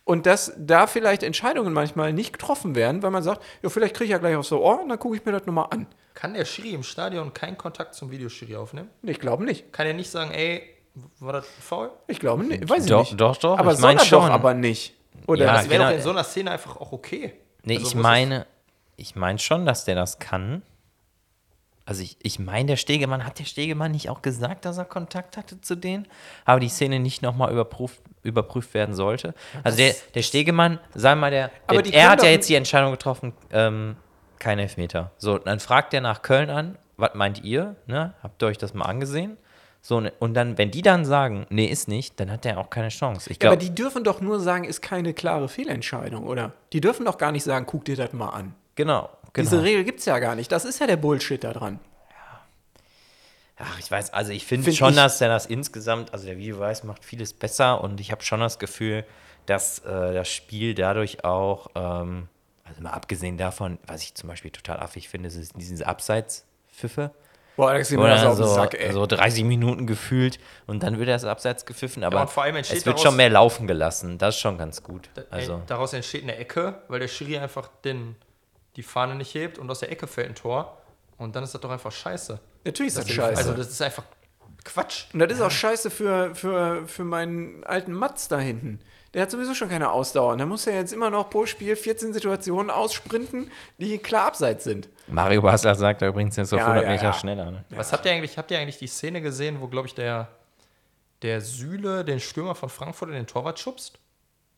Und dass da vielleicht Entscheidungen manchmal nicht getroffen werden, weil man sagt, ja, vielleicht kriege ich ja gleich aufs Ohr und dann gucke ich mir das nochmal an. Kann der Schiri im Stadion keinen Kontakt zum Videoschiri aufnehmen? Ich glaube nicht. Kann er nicht sagen, ey, war das faul? Ich glaube nicht. Weiß ich Doch, nicht. doch, doch, Aber ich soll mein er doch schon. aber nicht. Oder Ja, Das wäre genau. doch in so einer Szene einfach auch okay. Nee, Also, ich meine, ich meine schon, dass der das kann. Also ich, ich meine, der Stegemann, hat der Stegemann nicht auch gesagt, dass er Kontakt hatte zu denen? Aber die Szene nicht nochmal überprüft, überprüft werden sollte. Also der, der Stegemann, sag mal, der, der er hat ja jetzt die Entscheidung getroffen, ähm, kein Elfmeter. So, dann fragt er nach Köln an, was meint ihr? Ne? Habt ihr euch das mal angesehen? So, ne- und dann, wenn die dann sagen, nee, ist nicht, dann hat er auch keine Chance. Ich Ja, aber die dürfen doch nur sagen, ist keine klare Fehlentscheidung, oder? Die dürfen doch gar nicht sagen, guck dir das mal an. Genau, genau. Diese Regel gibt es ja gar nicht. Das ist ja der Bullshit da dran. Ach, ich weiß, also ich finde Find schon, ich- dass der das insgesamt, also der Videobeweis macht vieles besser und ich habe schon das Gefühl, dass äh, das Spiel dadurch auch, ähm, also mal abgesehen davon, was ich zum Beispiel total affig finde, ist diese Abseits-Pfiffe. Boah, Alex, mir das auf den so, Sack, ey. so 30 Minuten gefühlt und dann wird das Abseits gepfiffen, aber und vor allem entsteht es wird daraus- schon mehr laufen gelassen. Das ist schon ganz gut. Da- Also, ey, daraus entsteht eine Ecke, weil der Schiri einfach den, die Fahne nicht hebt und aus der Ecke fällt ein Tor. Und dann ist das doch einfach scheiße. Natürlich ist das, Das scheiße. Also das ist einfach Quatsch. Und das ist auch scheiße für, für, für meinen alten Matz da hinten. Der hat sowieso schon keine Ausdauer. Und der muss ja jetzt immer noch pro Spiel 14 Situationen aussprinten, die klar abseits sind. Mario Basler sagt da übrigens jetzt auf Ja, 100 ja, Meter ja. schneller. Ne? Was habt ihr eigentlich, habt ihr eigentlich die Szene gesehen, wo, glaube ich, der, der Süle den Stürmer von Frankfurt in den Torwart schubst?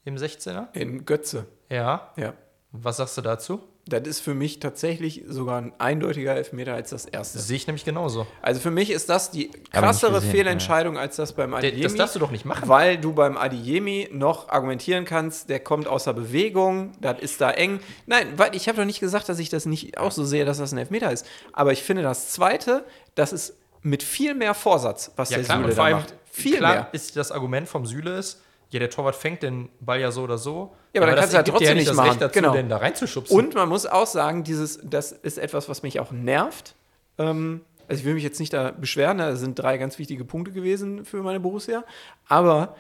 Im 16er? In Götze. Ja. Ja. Was sagst du dazu? Das ist für mich tatsächlich sogar ein eindeutiger Elfmeter als das erste. Sehe ich nämlich genauso. Also für mich ist das die krassere gesehen, Fehlentscheidung als das beim Adiemi. das darfst du doch nicht machen. Weil du beim Adiemi noch argumentieren kannst, der kommt außer Bewegung, das ist da eng. Nein, weil ich habe doch nicht gesagt, dass ich das nicht auch so sehe, dass das ein Elfmeter ist. Aber ich finde das zweite, das ist mit viel mehr Vorsatz, was der Süle und da macht. Viel klar mehr. ist das Argument vom Süle ist, ja, der Torwart fängt den Ball ja so oder so. Ja, aber dann kannst du halt gibt dir trotzdem nicht nicht das Recht machen. dazu, Genau. den da reinzuschubsen. Und man muss auch sagen, dieses, das ist etwas, was mich auch nervt. Ähm, also ich will mich jetzt nicht da beschweren, da sind drei ganz wichtige Punkte gewesen für meine Borussia. Aber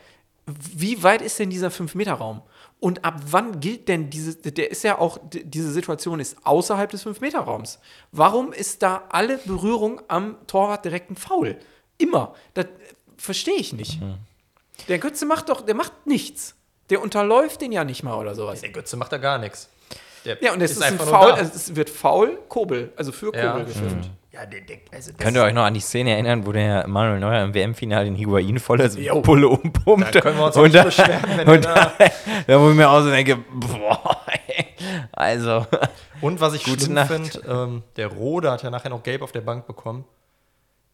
wie weit ist denn dieser 5-Meter-Raum? Und ab wann gilt denn diese, der ist ja auch, diese Situation ist außerhalb des 5-Meter-Raums. Warum ist da alle Berührung am Torwart direkt ein Foul? Immer. Das äh, verstehe ich nicht. Der Götze macht doch, der macht nichts. Der unterläuft den ja nicht mal oder sowas. der Götze macht da gar nichts. Der Ja, und es ist, ein einfach nur Foul, also es wird faul, Kobel, also für Kobel Ja. gefilmt. Ja, der, der, also das Könnt ihr euch noch an die Szene erinnern, wo der Manuel Neuer im WM-Finale den Higuain voller Jo. Pulle umpumpt? Da können wir uns auch und nicht da, beschweren, wenn und da, da, wo ich mir auch so denke, boah, ey. also, Und was ich Nacht. finde, ähm, der Rode hat ja nachher noch gelb auf der Bank bekommen.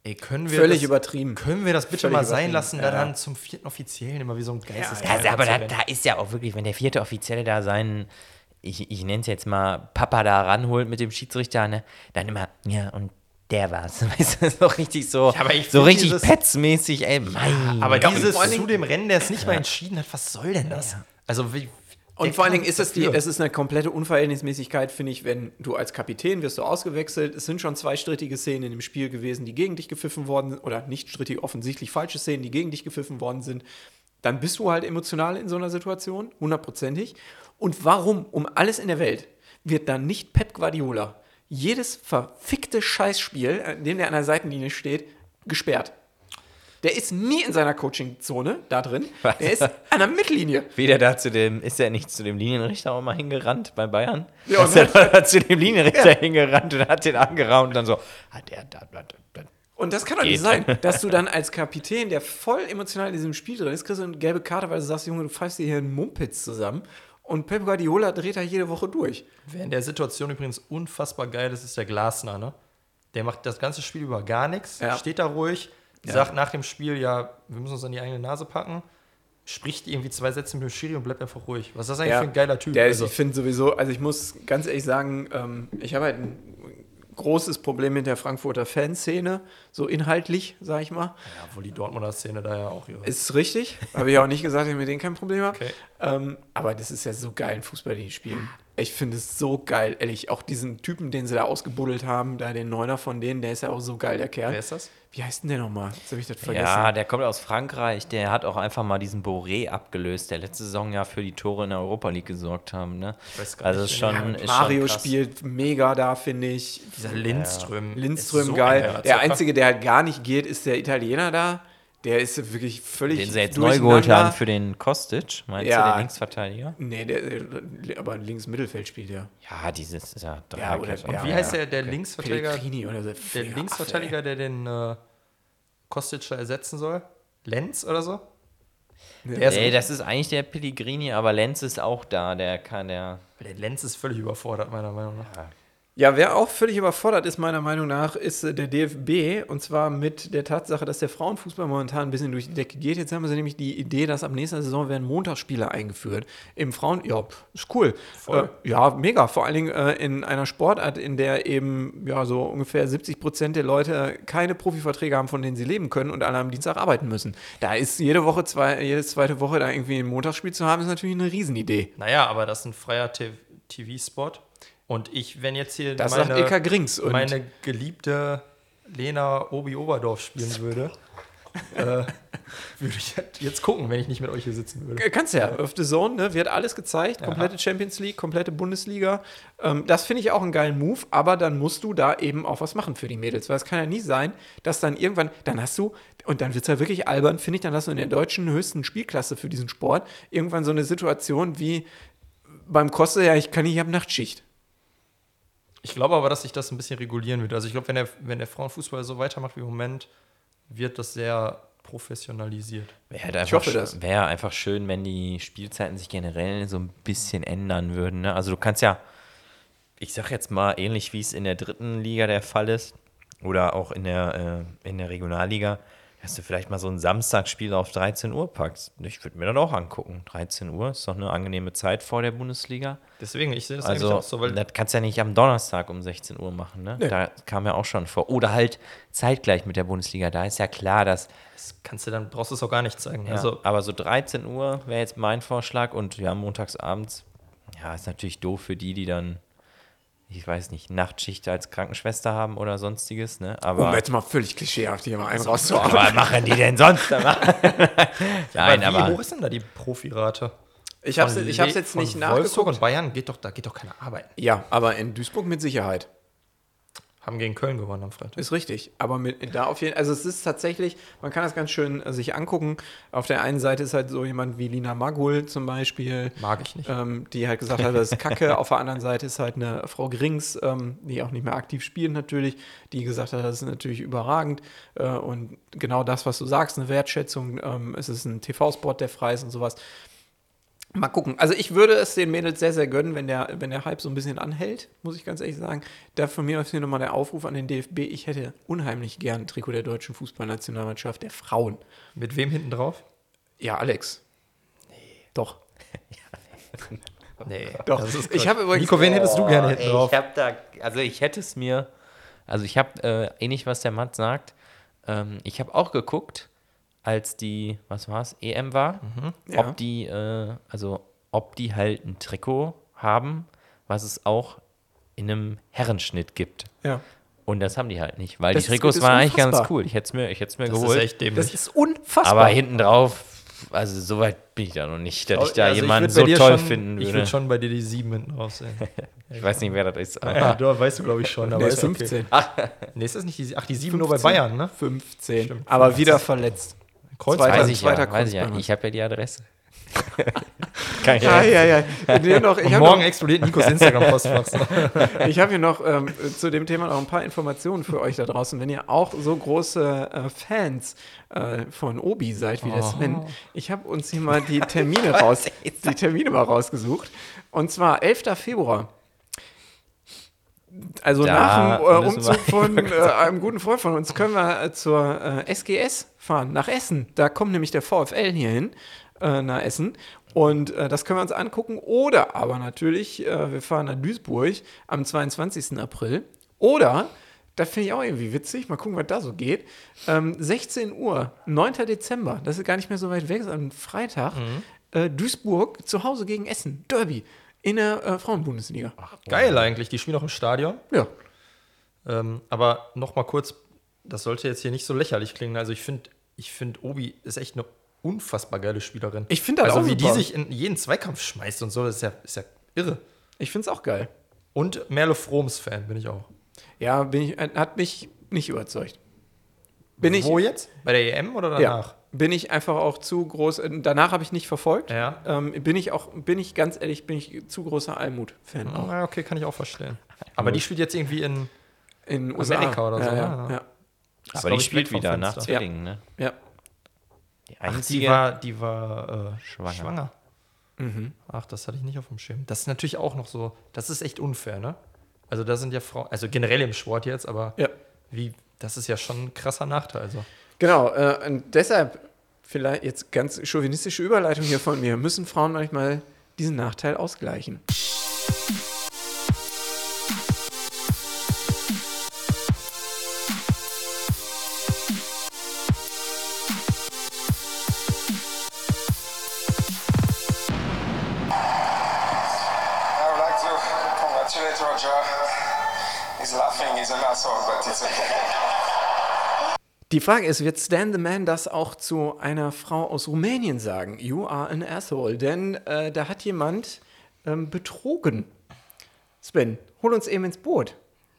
Ey, können wir Völlig das, übertrieben. Können wir das bitte Völlig mal sein lassen, Ja, da ja. dann zum vierten Offiziellen immer wie so ein Geistes. also, aber da, da ist ja auch wirklich, wenn der vierte Offizielle da seinen, ich, ich nenne es jetzt mal, Papa da ranholt mit dem Schiedsrichter, ne, dann immer, ja, und der war's. Weißt du, so richtig so, Ja, aber ich so richtig Petzmäßig, ey, mein. aber Ja, und dieses zu dem Rennen, der es nicht mal entschieden hat, was soll denn das? Also wie, Und vor allen Dingen ist es, die, es ist eine komplette Unverhältnismäßigkeit, finde ich, wenn du als Kapitän wirst du ausgewechselt. Es sind schon zwei strittige Szenen in dem Spiel gewesen, die gegen dich gepfiffen worden sind, oder nicht strittig, offensichtlich falsche Szenen, die gegen dich gepfiffen worden sind. Dann bist du halt emotional in so einer Situation, hundertprozentig. Und warum, um alles in der Welt, wird dann nicht Pep Guardiola jedes verfickte Scheißspiel, in dem der an der Seitenlinie steht, gesperrt? Der ist nie in seiner Coachingzone da drin. Was? Der ist an der Mittellinie. Wieder da zu dem, ist er nicht zu dem Linienrichter auch mal hingerannt bei Bayern? Ja, ist er da zu dem Linienrichter hingerannt und hat den angeraunt und dann so, hat der da, da, da, da. Und das kann doch Geht. nicht sein, dass du dann als Kapitän, der voll emotional in diesem Spiel drin ist, kriegst du eine gelbe Karte, weil du sagst, Junge, du pfeifst dir hier einen Mumpitz zusammen. Und Pep Guardiola dreht da jede Woche durch. Wer in der Situation übrigens unfassbar geil ist, ist der Glasner, ne? Der macht das ganze Spiel über gar nichts, Ja. steht da ruhig, Ja. sagt nach dem Spiel, ja, wir müssen uns an die eigene Nase packen, spricht irgendwie zwei Sätze mit dem Schiri und bleibt einfach ruhig. Was ist das eigentlich für ein geiler Typ? Der ist, also, ich finde sowieso, also ich muss ganz ehrlich sagen, ähm, ich habe halt ein großes Problem mit der Frankfurter Fanszene, so inhaltlich, sag ich mal. ja, obwohl die Dortmunder Szene da ja auch ihre. Ist richtig. Habe ich auch nicht gesagt, dass ich mit denen kein Problem habe. Okay. Ähm, aber das ist ja so geil, ein Fußball, den die spielen. Ich finde es so geil, ehrlich. Auch diesen Typen, den sie da ausgebuddelt haben, da den Neuner von denen, der ist ja auch so geil, der Kerl. Wer ist das? Wie heißt denn der nochmal? Jetzt habe ich das vergessen. Ja, der kommt aus Frankreich, der hat auch einfach mal diesen Boré abgelöst, der letzte Saison ja für die Tore in der Europa League gesorgt haben. Ne? weiß gar Also nicht, schon, ist Mario schon spielt mega da, finde ich. Dieser Lindström. Lindström ist so geil. der einzige, der halt gar nicht geht, ist der Italiener da. Der ist wirklich völlig. Den sie jetzt neu geholt haben für den Kostic, meinst Ja. du, den Linksverteidiger? Nee, der, der, aber links Mittelfeld spielt der. Ja, dieses ist ja Ja, oder- Dreierkette. ja, Wie heißt der, der Linksverteidiger? Pellegrini oder so. Der Ja, Linksverteidiger, der den äh, Kostic da ersetzen soll? Lenz oder so? Der ist Nee, das ist eigentlich der Pellegrini, aber Lenz ist auch da, der kann der. der Lenz ist völlig überfordert, meiner Meinung nach. Ja, wer auch völlig überfordert ist, meiner Meinung nach, ist äh, der DFB. Und zwar mit der Tatsache, dass der Frauenfußball momentan ein bisschen durch die Decke geht. Jetzt haben sie nämlich die Idee, dass ab nächster Saison werden Montagsspiele eingeführt. Im Frauen, ja, ist cool. Äh, ja, mega. Vor allen Dingen äh, in einer Sportart, in der eben ja so ungefähr 70 Prozent der Leute keine Profiverträge haben, von denen sie leben können und alle am Dienstag arbeiten müssen. Da ist jede Woche, zwei, jede zweite Woche da irgendwie ein Montagsspiel zu haben, ist natürlich eine Riesenidee. Naja, aber das ist ein freier TV-Spot. Und ich, wenn jetzt hier Das meine, sagt Grings. Meine geliebte Lena Obi Oberdorf spielen würde, äh, würde ich jetzt gucken, wenn ich nicht mit euch hier sitzen würde. Äh, Kannst ja, auf The Zone, ne, wird alles gezeigt, komplette Champions League, komplette Bundesliga. Ähm, das finde ich auch einen geilen Move, aber dann musst du da eben auch was machen für die Mädels, weil es kann ja nie sein, dass dann irgendwann, dann hast du, und dann wird es ja wirklich albern, finde ich, dann hast du in der deutschen höchsten Spielklasse für diesen Sport irgendwann so eine Situation wie beim Koste, ja, ich kann nicht, ich habe Nachtschicht. Ich glaube aber, dass sich das ein bisschen regulieren wird. Also ich glaube, wenn der, wenn der Frauenfußball so weitermacht wie im Moment, wird das sehr professionalisiert. Wäre halt einfach, hoffe sch- das. Wäre einfach schön, wenn die Spielzeiten sich generell so ein bisschen ändern würden. Ne? Also du kannst ja, ich sag jetzt mal, ähnlich wie es in der dritten Liga der Fall ist oder auch in der, äh, in der Regionalliga, dass du vielleicht mal so ein Samstagsspiel auf 13 Uhr packst. Ich würde mir das auch angucken. 13 Uhr ist doch eine angenehme Zeit vor der Bundesliga. Deswegen, ich sehe das eigentlich Also, auch so, weil das kannst du ja nicht am Donnerstag um 16 Uhr machen, ne? Da kam ja auch schon vor. Oder halt zeitgleich mit der Bundesliga. Da ist ja klar, dass. das kannst du dann, brauchst du es auch gar nicht zeigen. Ja, Also, aber so 13 Uhr wäre jetzt mein Vorschlag und ja, montags abends, ja, ist natürlich doof für die, die dann, ich weiß nicht, Nachtschicht als Krankenschwester haben oder sonstiges, ne? Um Aber, jetzt mal völlig klischeehaft hier mal einen rauszuhauen. aber machen die denn sonst? Nein, aber wie aber. hoch ist denn da die Profirate? Ich habe Von ich hab's Le- jetzt von nicht Wolfsburg nachgeguckt. und Bayern geht doch, da geht doch keine Arbeit. Ja, aber in Duisburg mit Sicherheit. Haben gegen Köln gewonnen am Freitag. Ist richtig. Aber mit, da auf jeden also es ist tatsächlich, man kann das ganz schön äh, sich angucken. Auf der einen Seite ist halt so jemand wie Lina Magul zum Beispiel. Mag ich nicht. Ähm, die halt gesagt hat, das ist Kacke. Auf der anderen Seite ist halt eine Frau Grings, ähm, die auch nicht mehr aktiv spielt natürlich, die gesagt hat, das ist natürlich überragend. Äh, und genau das, was du sagst, eine Wertschätzung, ähm, es ist ein TV-Spot, der frei ist und sowas. Mal gucken. Also ich würde es den Mädels sehr, sehr gönnen, wenn der, wenn der Hype so ein bisschen anhält, muss ich ganz ehrlich sagen. Da von mir aus hier nochmal der Aufruf an den DFB. Ich hätte unheimlich gern ein Trikot der deutschen Fußballnationalmannschaft, der Frauen. Mit wem hinten drauf? Ja, Alex. Nee. Doch. Nee. Doch. Das ist ich habe übrigens. Nico, wen hättest du gerne hinten Ey, drauf? Ich hab da, also ich hätte es mir, also ich habe äh, ähnlich, was der Matt sagt, ähm, ich habe auch geguckt, als die, was war's, EM war, Ja. ob die, äh, also ob die halt ein Trikot haben, was es auch in einem Herrenschnitt gibt. Ja. Und das haben die halt nicht, weil Das die Trikots das waren eigentlich ganz cool. Ich hätte es mir, ich hätte es mir Das geholt. ist echt dämlich. Das ist unfassbar. aber hinten drauf, also so weit bin ich da noch nicht, dass ich da Also jemanden würd so toll schon, finden Ich würde. würde schon bei dir die sieben hinten drauf sehen. Ich weiß nicht, wer das ist. aber- Ja, du weißt du, glaube ich, schon. Aber Nee, ist 15. Okay. Nee, ist das nicht die, ach, die sieben nur bei 15. Bayern, ne? 15. Stimmt. Aber wieder verletzt. Zweiter- Weiß ich zweiter ja, weiß ich ja. Ich habe ja die Adresse. Kann ich Ja, ja. Nee, noch, ich habe morgen noch, explodiert Nikos Instagram-Postfach. ich hab hier noch ähm, zu dem Thema noch ein paar Informationen für euch da draußen. Wenn ihr auch so große äh, Fans äh, von Obi seid wie der Sven, ich habe uns hier mal die Termine raus, die Termine mal rausgesucht. Und zwar 11. Februar. Also Da nach dem äh, Umzug von äh, einem guten Freund von uns können wir äh, zur äh, SGS fahren, nach Essen. Da kommt nämlich der VfL hier hin, äh, nach Essen. Und äh, das können wir uns angucken. Oder aber natürlich, wir fahren nach Duisburg am 22. April. Oder, das finde ich auch irgendwie witzig, mal gucken, was da so geht. Ähm, 16 Uhr, 9. Dezember, das ist gar nicht mehr so weit weg, ist am Freitag. Äh, Duisburg zu Hause gegen Essen, Derby, in der äh, Frauenbundesliga. Geil eigentlich, die spielen auch im Stadion. Ja. Ähm, aber noch mal kurz, das sollte jetzt hier nicht so lächerlich klingen. Also ich finde, ich finde, Obi ist echt eine unfassbar geile Spielerin. Ich finde das also auch wie die super. sich in jeden Zweikampf schmeißt und so, das ist ja, ist ja irre. Ich finde es auch geil. Und Merle Froms-Fan bin ich auch. Ja, bin ich, hat mich nicht überzeugt. Bin ich, Wo jetzt? Bei der EM oder danach? ja, bin ich einfach auch zu groß. äh, Danach habe ich nicht verfolgt. Ja. Ähm, bin ich auch, bin ich ganz ehrlich, bin ich zu großer Almut-Fan. Ah, okay, kann ich auch verstehen. Aber die spielt jetzt irgendwie in. In Amerika oder so, Ja, ne? ja, ja. ist, Aber die ich, spielt wieder nach. Zwillingen, ne? ja. Die Ach, die einzige. war, die war äh, Schwanger. schwanger. Ach, das hatte ich nicht auf dem Schirm. Das ist natürlich auch noch so, das ist echt unfair, ne? Also da sind ja Frauen, also generell im Sport jetzt, aber ja. wie, das ist ja schon ein krasser Nachteil. Also. Genau, äh, und deshalb, vielleicht jetzt ganz chauvinistische Überleitung hier von mir, müssen Frauen manchmal diesen Nachteil ausgleichen. Die Frage ist, wird Stan the Man das auch zu einer Frau aus Rumänien sagen? You are an asshole. Denn äh, da hat jemand ähm, betrogen. Sven, hol uns eben ins Boot.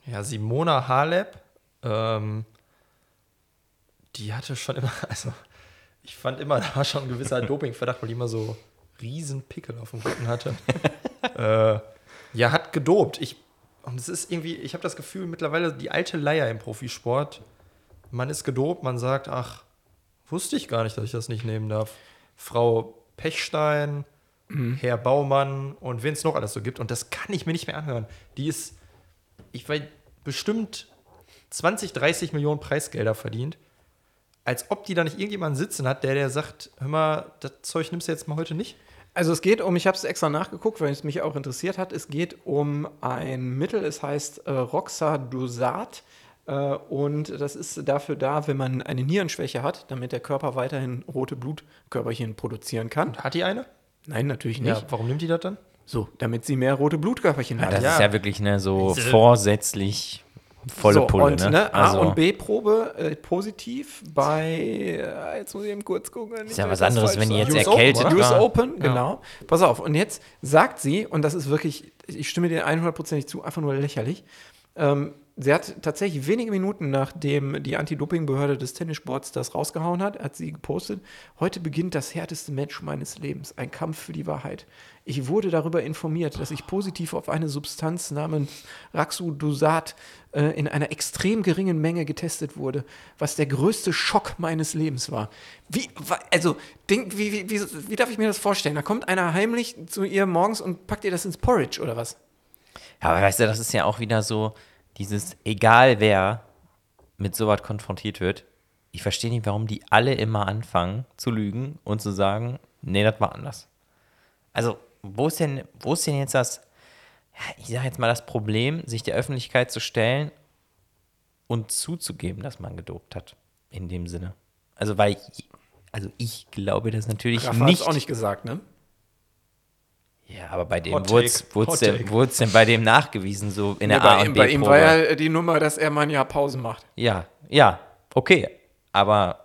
Ja, Simona Halep, ähm, die hatte schon immer, also ich fand immer, da war schon ein gewisser Dopingverdacht, weil die immer so riesen Pickel auf dem Rücken hatte. äh, ja, hat gedopt. Ich, und es ist irgendwie, ich habe das Gefühl, mittlerweile die alte Leier im Profisport, man ist gedopt, man sagt, ach, wusste ich gar nicht, dass ich das nicht nehmen darf. Frau Pechstein, Herr Baumann und wen es noch alles so gibt. Und das kann ich mir nicht mehr anhören. Die ist, ich weiß, bestimmt 20, 30 Millionen Preisgelder verdient. Als ob die da nicht irgendjemanden sitzen hat, der, der sagt, hör mal, das Zeug nimmst du jetzt mal heute nicht. Also es geht um, ich habe es extra nachgeguckt, weil es mich auch interessiert hat, es geht um ein Mittel, es heißt äh, Roxadusat und das ist dafür da, wenn man eine Nierenschwäche hat, damit der Körper weiterhin rote Blutkörperchen produzieren kann. Hat die eine? Nein, natürlich nicht. Ja, warum nimmt die das dann? So, damit sie mehr rote Blutkörperchen hat. Das Ja. ist ja wirklich ne, so vorsätzlich volle so, Pulle. und ne? ne, A- also, und B-Probe äh, positiv bei, äh, jetzt muss ich eben kurz gucken. ist ja was anderes, wenn die jetzt US Open, erkältet oder? US. Open, genau. Pass auf, und jetzt sagt sie, und das ist wirklich, ich stimme dir 100%ig zu, einfach nur lächerlich. Ähm, sie hat tatsächlich wenige Minuten nachdem die Anti-Doping-Behörde des Tennissports das rausgehauen hat, hat sie gepostet, heute beginnt das härteste Match meines Lebens, ein Kampf für die Wahrheit. Ich wurde darüber informiert, dass ich positiv auf eine Substanz namens Raxudosat äh, in einer extrem geringen Menge getestet wurde, was der größte Schock meines Lebens war. Wie, also, denk, wie, wie, wie, wie darf ich mir das vorstellen? Da kommt einer heimlich zu ihr morgens und packt ihr das ins Porridge oder was? Ja, aber weißt du, das ist ja auch wieder so, dieses, egal wer mit sowas konfrontiert wird, ich verstehe nicht, warum die alle immer anfangen zu lügen und zu sagen, nee, das war anders. Also, wo ist denn, wo ist denn jetzt das, ich sage jetzt mal, das Problem, sich der Öffentlichkeit zu stellen und zuzugeben, dass man gedopt hat, in dem Sinne. Also, weil ich, also ich glaube das natürlich Rafa nicht. auch nicht gesagt, ne? Ja, aber bei dem wurde es denn, bei dem nachgewiesen, so in der Nee, A bei, und ihm, B bei ihm Probe? war ja die Nummer, dass er mal ein Jahr Pause macht. Ja, ja, okay. Aber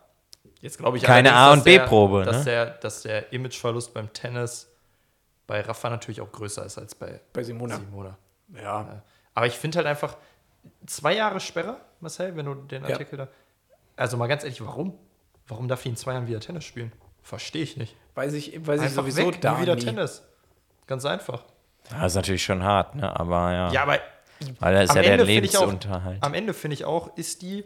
Jetzt glaube ich Keine A- und der- B-Probe, Dass, ne? der, dass der Imageverlust beim Tennis bei Rafa natürlich auch größer ist als bei Bei Simona. Simona. Ja. Aber ich finde halt einfach, zwei Jahre Sperre, Marcel, wenn du den Ja. Artikel da. Also mal ganz ehrlich, warum? Warum darf ich in zwei Jahren wieder Tennis spielen? Verstehe ich nicht. Weiß ich, weiß ich Einfach sowieso weg, da nie wieder nie. Tennis. Ganz einfach. das ist natürlich schon hart, ne? Aber ja. Ja, aber Weil das ist am ja der Ende finde ich auch, Lebensunterhalt. am Ende finde ich auch, ist die,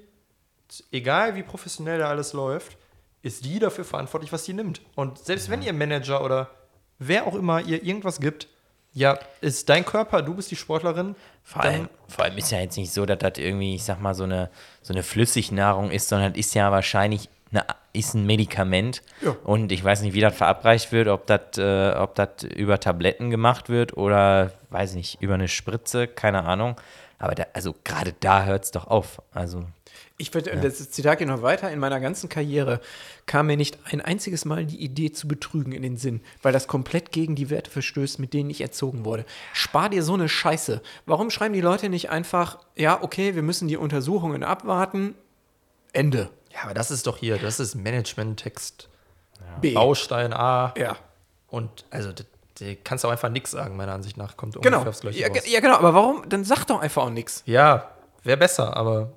egal wie professionell da alles läuft, ist die dafür verantwortlich, was sie nimmt. Und selbst wenn ihr Manager oder wer auch immer ihr irgendwas gibt, ja, ist dein Körper, du bist die Sportlerin. Vor allem, vor allem ist ja jetzt nicht so, dass das irgendwie, ich sag mal, so eine, so eine Flüssignahrung ist, sondern ist ja wahrscheinlich ist ein Medikament. Ja. Und ich weiß nicht, wie das verabreicht wird, ob das äh, ob das über Tabletten gemacht wird oder, weiß nicht, über eine Spritze, keine Ahnung. Aber da, also gerade da hört es doch auf. Also, Ich würde, das Zitat geht noch weiter. In meiner ganzen Karriere kam mir nicht ein einziges Mal die Idee zu betrügen in den Sinn, weil das komplett gegen die Werte verstößt, mit denen ich erzogen wurde. Spar dir so eine Scheiße. Warum schreiben die Leute nicht einfach, ja, okay, wir müssen die Untersuchungen abwarten, Ende. Ja, aber das ist doch hier, das ist Management-Text. B. Baustein A. Ja. Und also, kannst du auch einfach nichts sagen, meiner Ansicht nach. Kommt Genau. ungefähr aufs Gleiche Ja, raus. ja, genau. Aber warum? Dann sag doch einfach auch nichts. Ja, wäre besser, aber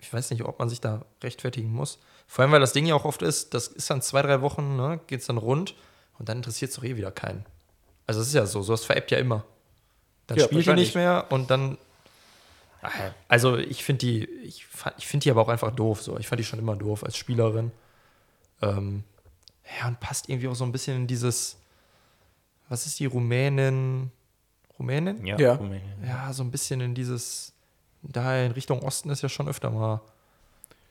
ich weiß nicht, ob man sich da rechtfertigen muss. Vor allem, weil das Ding ja auch oft ist, das ist dann zwei, drei Wochen, ne, geht es dann rund und dann interessiert es doch eh wieder keinen. Also es ist ja so, sowas veräppt ja immer. Dann Ja, spielt wahrscheinlich. nicht mehr und dann. Also ich finde die, ich, ich finde die aber auch einfach doof. So. Ich fand die schon immer doof als Spielerin. Ähm, ja, und passt irgendwie auch so ein bisschen in dieses, was ist die Rumänin? Rumänin? ja. Ja. ja, so ein bisschen in dieses, da in Richtung Osten ist ja schon öfter mal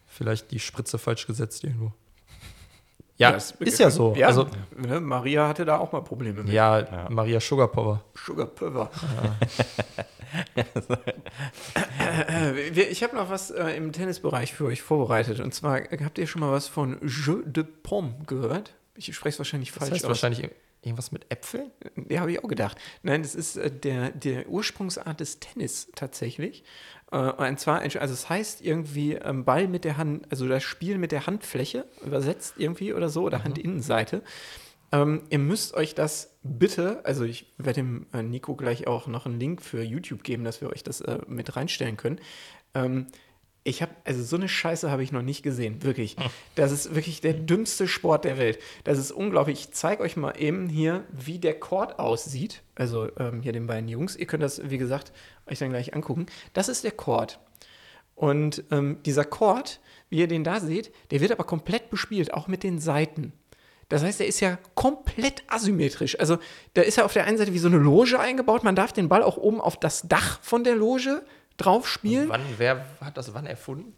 vielleicht die Spritze falsch gesetzt irgendwo. Ja, das ist ja so. Ja, Also, ne, Maria hatte da auch mal Probleme mit. ja, Maria Sugar Power. Sugar Pulver. Äh, wir- ich habe noch was äh, im Tennisbereich für euch vorbereitet. Und zwar äh, habt ihr schon mal was von Jeu de Pomme gehört? Ich spreche es wahrscheinlich Das falsch heißt aus. wahrscheinlich ir- irgendwas mit Äpfeln? Ja, habe ich auch gedacht. Nein, das ist äh, der, der Ursprungsart des Tennis tatsächlich. Äh, und zwar, also es heißt irgendwie ähm, Ball mit der Hand, also das Spiel mit der Handfläche, übersetzt irgendwie oder so, oder Handinnenseite. Ähm, ihr müsst euch das bitte, also ich werde dem äh, Nico gleich auch noch einen Link für YouTube geben, dass wir euch das äh, mit reinstellen können. Ähm, ich habe, also so eine Scheiße habe ich noch nicht gesehen, wirklich. Das ist wirklich der dümmste Sport der Welt. Das ist unglaublich. Ich zeige euch mal eben hier, wie der Court aussieht. Also ähm, hier den beiden Jungs. Ihr könnt das, wie gesagt, euch dann gleich angucken. Das ist der Court. Und ähm, dieser Chord, wie ihr den da seht, der wird aber komplett bespielt, auch mit den Seiten. Das heißt, er ist ja komplett asymmetrisch. Also da ist ja auf der einen Seite wie so eine Loge eingebaut. Man darf den Ball auch oben auf das Dach von der Loge drauf spielen. Wann, wer hat das wann erfunden?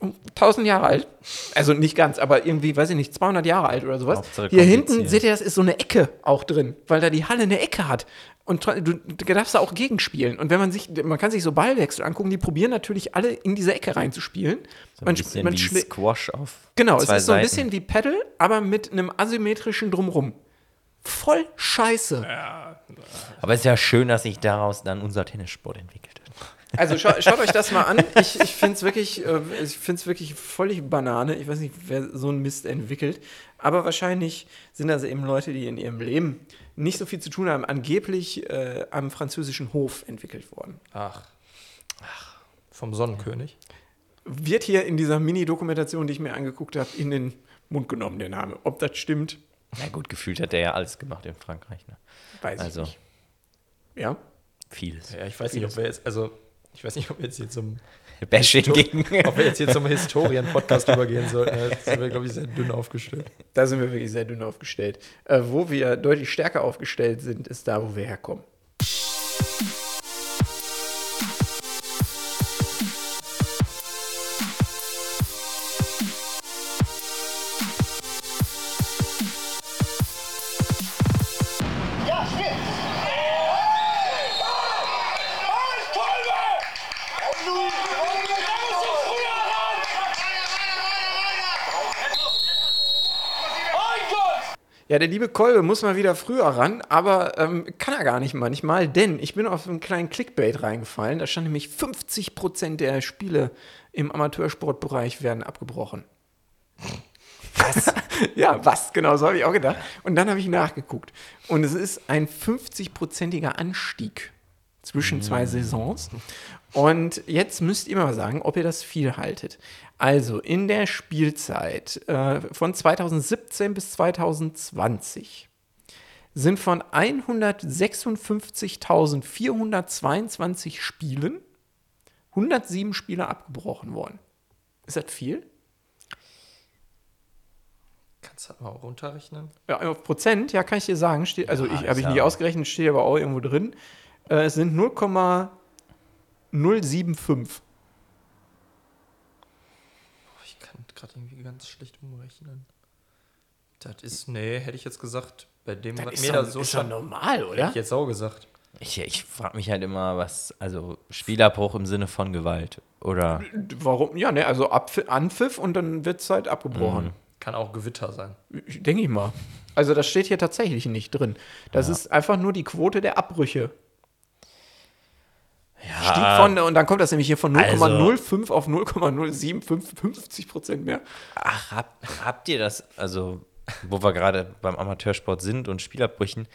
1000 Jahre alt. Also nicht ganz, aber irgendwie, weiß ich nicht, 200 Jahre alt oder sowas. Hauptsache Hier hinten, seht ihr, das ist so eine Ecke auch drin, weil da die Halle eine Ecke hat. Und du, darfst da auch gegenspielen. Und wenn man sich, man kann sich so Ballwechsel angucken, die probieren natürlich alle in diese Ecke reinzuspielen. So ein man, bisschen man wie Squash auf Genau, es ist so ein Seiten. bisschen wie Paddle, aber mit einem asymmetrischen Drumrum. Voll scheiße. Aber es ist ja schön, dass sich daraus dann unser Tennissport entwickelt. Also scha schaut euch das mal an. Ich, ich finde es wirklich, äh, ich find's wirklich völlig Banane. Ich weiß nicht, wer so einen Mist entwickelt. Aber wahrscheinlich sind das eben Leute, die in ihrem Leben nicht so viel zu tun haben. Angeblich äh, am französischen Hof entwickelt worden. Ach. Ach. Vom Sonnenkönig. Wird hier in dieser Mini-Dokumentation, die ich mir angeguckt habe, in den Mund genommen, der Name. Ob das stimmt, Na gut, gefühlt hat der ja alles gemacht in Frankreich. Ne? weiß Also ich nicht. Ja. vieles. Ja, ich weiß nicht, ob wir jetzt, also, ich weiß nicht, ob wir jetzt hier zum, Bashing gegen. ob wir jetzt hier zum Historien-Podcast übergehen sollten. Da sind wir, glaube ich, sehr dünn aufgestellt. Da sind wir wirklich sehr dünn aufgestellt. Äh, wo wir deutlich stärker aufgestellt sind, ist da, wo wir herkommen. Ja, der liebe Kolbe muss mal wieder früher ran, aber ähm, kann er gar nicht manchmal, denn ich bin auf einen kleinen Clickbait reingefallen. Da stand nämlich 50% der Spiele im Amateursportbereich werden abgebrochen. Was? ja, was? Genau, so habe ich auch gedacht. Und dann habe ich nachgeguckt. Und es ist ein 50-prozentiger Anstieg zwischen zwei Saisons. Und jetzt müsst ihr mal sagen, ob ihr das viel haltet. Also in der Spielzeit äh, von 2017 bis 2020 sind von 156.422 Spielen 107 Spiele abgebrochen worden. Ist das viel? Kannst du das mal runterrechnen? Ja, auf Prozent, ja, kann ich dir sagen. Steht, also ich ist habe ich ja- nicht ausgerechnet, steht aber auch irgendwo drin. Äh, es sind 0,075. Ich kann gerade irgendwie ganz schlecht umrechnen. Das ist, nee, hätte ich jetzt gesagt, bei dem, Das was ist mir doch, da so ist stand, normal, hätte oder? ich jetzt auch gesagt. Ich, ich frage mich halt immer, was, also Spielabbruch im Sinne von Gewalt. Oder Warum? Ja, ne, also Abpf Anpfiff und dann wird es halt abgebrochen. Kann auch Gewitter sein. Denke ich mal. Also das steht hier tatsächlich nicht drin. Das ist einfach nur die Quote der Abbrüche. Stieg von, und dann kommt das nämlich hier von Also- 0,05 auf 0,075, 50 Prozent mehr. Ach, hab, habt ihr das, also, wo wir gerade beim Amateursport sind und Spielabbrüchen,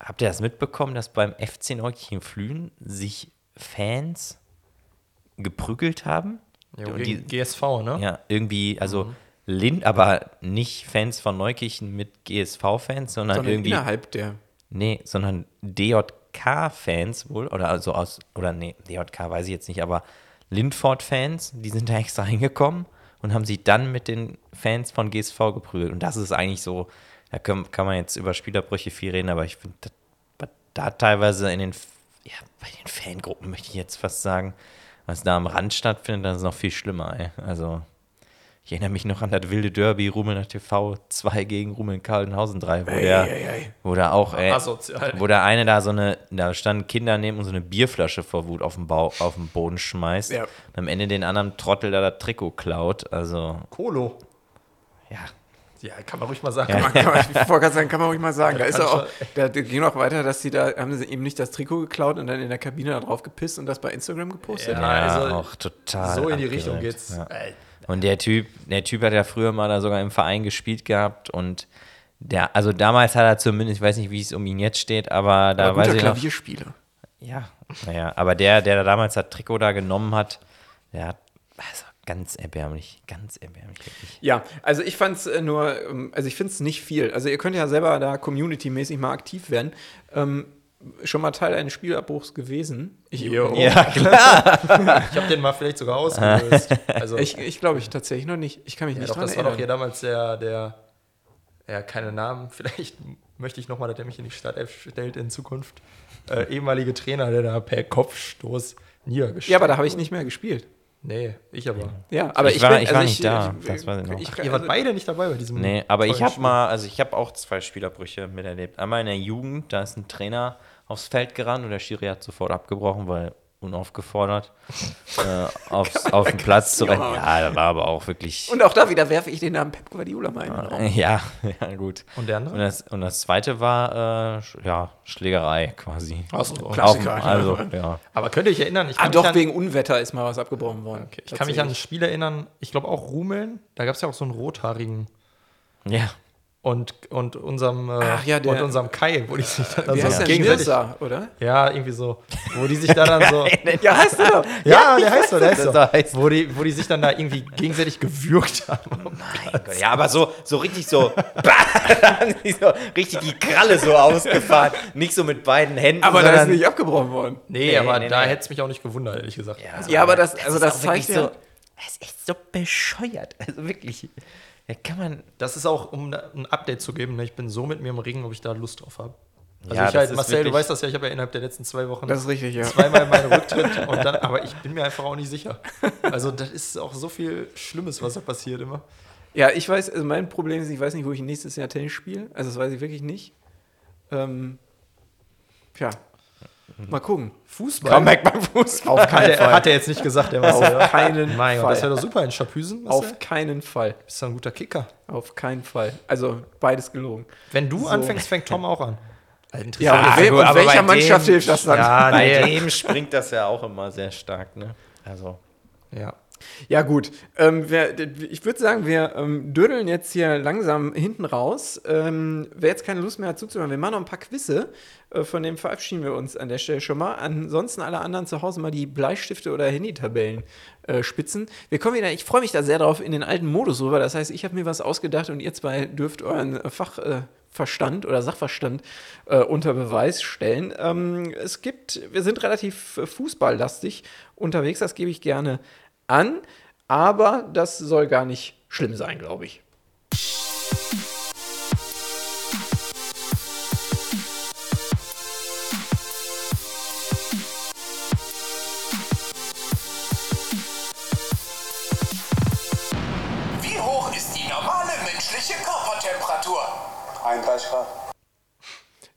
habt ihr das mitbekommen, dass beim FC Neukirchen Flühen sich Fans geprügelt haben? Ja, Und gegen die- GSV, ne? Ja, irgendwie, also Lind, aber nicht Fans von Neukirchen mit GSV-Fans, sondern, Sondern irgendwie, innerhalb der. nee, sondern DJK-Fans wohl, oder also aus, oder nee, DJK weiß ich jetzt nicht, aber Lindford-Fans, die sind da extra hingekommen und haben sich dann mit den Fans von GSV geprügelt. Und das ist eigentlich so, da kann, kann man jetzt über Spielabbrüche viel reden, aber ich finde, was da teilweise in den, ja, bei den Fangruppen möchte ich jetzt fast sagen, was da am Rand stattfindet, das ist noch viel schlimmer, ey. Also, ich erinnere mich noch an das wilde Derby Rumelner TV 2 gegen Rumeln Kaldenhausen 3, wo der, wo da auch, ey, Asozial. wo der eine da so eine, da standen Kinder neben und so eine Bierflasche vor Wut auf den, Bau, auf den Boden schmeißt Ja. und am Ende den anderen Trottel da das Trikot klaut. Also, Kolo. ja. Ja, kann man ruhig mal sagen. Kann man, kann man, ich wollte sagen, kann man ruhig mal sagen. Da ist er auch, da ging noch weiter, dass sie da, haben sie ihm nicht das Trikot geklaut und dann in der Kabine da drauf gepisst und das bei Instagram gepostet? Ja. Ja, also, auch total. so in die abgeräumt. Richtung geht's. Ja. Äh, Und der Typ, der Typ hat ja früher mal da sogar im Verein gespielt gehabt und der, also damals hat er zumindest, ich weiß nicht, wie es um ihn jetzt steht, aber da Aber weiß ich noch, Klavierspieler. ja, naja, aber der, der da damals das Trikot da genommen hat, der hat, also ganz erbärmlich, ganz erbärmlich wirklich. Ja, also ich fand es nur, ähm, also ich finde es nicht viel. Also ihr könnt ja selber da community-mäßig mal aktiv werden. Ähm, schon mal Teil eines Spielabbruchs gewesen. Ich, Jo. Ja, klar. ich habe den mal vielleicht sogar ausgelöst. Also, ich, ich glaube ich tatsächlich noch nicht. Ich kann mich ja, nicht doch, dran das war doch hier damals der, der ja, keine Namen, vielleicht möchte ich nochmal, dass er mich in die Startelf stellt in Zukunft. Äh, ehemalige Trainer, der da per Kopfstoß niedergeschlagen Ja, aber da habe ich nicht mehr gespielt. Nee, ich aber. Ja, aber Ich ich, war- bin, ich also war nicht da, das weiß ich noch. Ihr wart also- beide nicht dabei bei diesem. Nee, aber ich habe mal, also ich habe auch zwei Spielerbrüche miterlebt. Einmal in der Jugend, da ist ein Trainer aufs Feld gerannt und der Schiri hat sofort abgebrochen, weil unaufgefordert äh, aufs, auf den Platz zu rennen. Ja, da war aber auch wirklich. Und auch da wieder werfe ich den Namen Pep Guardiola mal in den Raum. Ja, ja, gut. Und der andere? Und das, und das zweite war, äh, ja, Schlägerei quasi. Ach so, Auf, Klassiker. also, ja. Aber könnt ihr euch erinnern? Ich Ah, kann doch, mich an, wegen Unwetter ist mal was abgebrochen worden. ich kann mich an ein Spiel erinnern, ich glaube auch Rumeln, da gab es ja auch so einen rothaarigen Ja. Und, und unserem äh, Ach ja, der- und unserem Kai, wo die sich dann Wie also heißt gegenseitig. Oder? Ja, irgendwie so. Wo die sich da dann so. Ja, heißt er doch. ja, der heißt so, der heißt das so. heißt- Wo die, wo die sich dann da irgendwie gegenseitig gewürgt haben. Ja, aber so, so richtig so, so richtig die Kralle so ausgefahren. Nicht so mit beiden Händen, Aber da ist nicht abgebrochen worden. Nee, Nee, aber nee, da nee. hätte es mich auch nicht gewundert, ehrlich gesagt. Also, Ja, aber das, also das wirklich zeigt ja, so, das ist echt so bescheuert. Also wirklich. Da kann man. Das ist auch, um da ein Update zu geben, ne, ich bin so mit mir im Ring, ob ich da Lust drauf habe. Also Ja, ich halt, Marcel, du wirklich- weißt das ja, ich habe ja innerhalb der letzten zwei Wochen das ist richtig, ja. zweimal meinen Rücktritt und dann, aber ich bin mir einfach auch nicht sicher. Also das ist auch so viel Schlimmes, was da passiert immer. Ja, ich weiß, also mein Problem ist, ich weiß nicht, wo ich nächstes Jahr Tennis spiele. Also das weiß ich wirklich nicht. Ähm, tja, mal gucken. Fußball? Weg beim Fußball. Auf hat, keinen er, Fall. hat er jetzt nicht gesagt, der Marcel. Auf keinen Mein Gott, Fall. das wäre doch super in Schapüsen. Auf keinen Fall. Bist du ein guter Kicker. Auf keinen Fall. Also beides gelogen. Wenn du anfängst, fängt Tom auch an. Also, Ja, mich- we gut, aber welcher bei Mannschaft dem- hilft das dann? ja, Bei dem springt das ja auch immer sehr stark, ne? Also. ja. Ja, gut. Ähm, wir, ich würde sagen, wir ähm, dödeln jetzt hier langsam hinten raus. Ähm, wer jetzt keine Lust mehr hat zuzuhören, wir machen noch ein paar Quizze. Äh, von dem verabschieden wir uns an der Stelle schon mal. Ansonsten alle anderen zu Hause mal die Bleistifte oder Handytabellen äh, spitzen. Wir kommen wieder, ich freue mich da sehr drauf, in den alten Modus rüber. Das heißt, ich habe mir was ausgedacht und ihr zwei dürft euren äh, Fachverstand oder Sachverstand äh, unter Beweis stellen. Ähm, es gibt, wir sind relativ äh, fußballlastig unterwegs, das gebe ich gerne an, aber das soll gar nicht schlimm sein, glaube ich.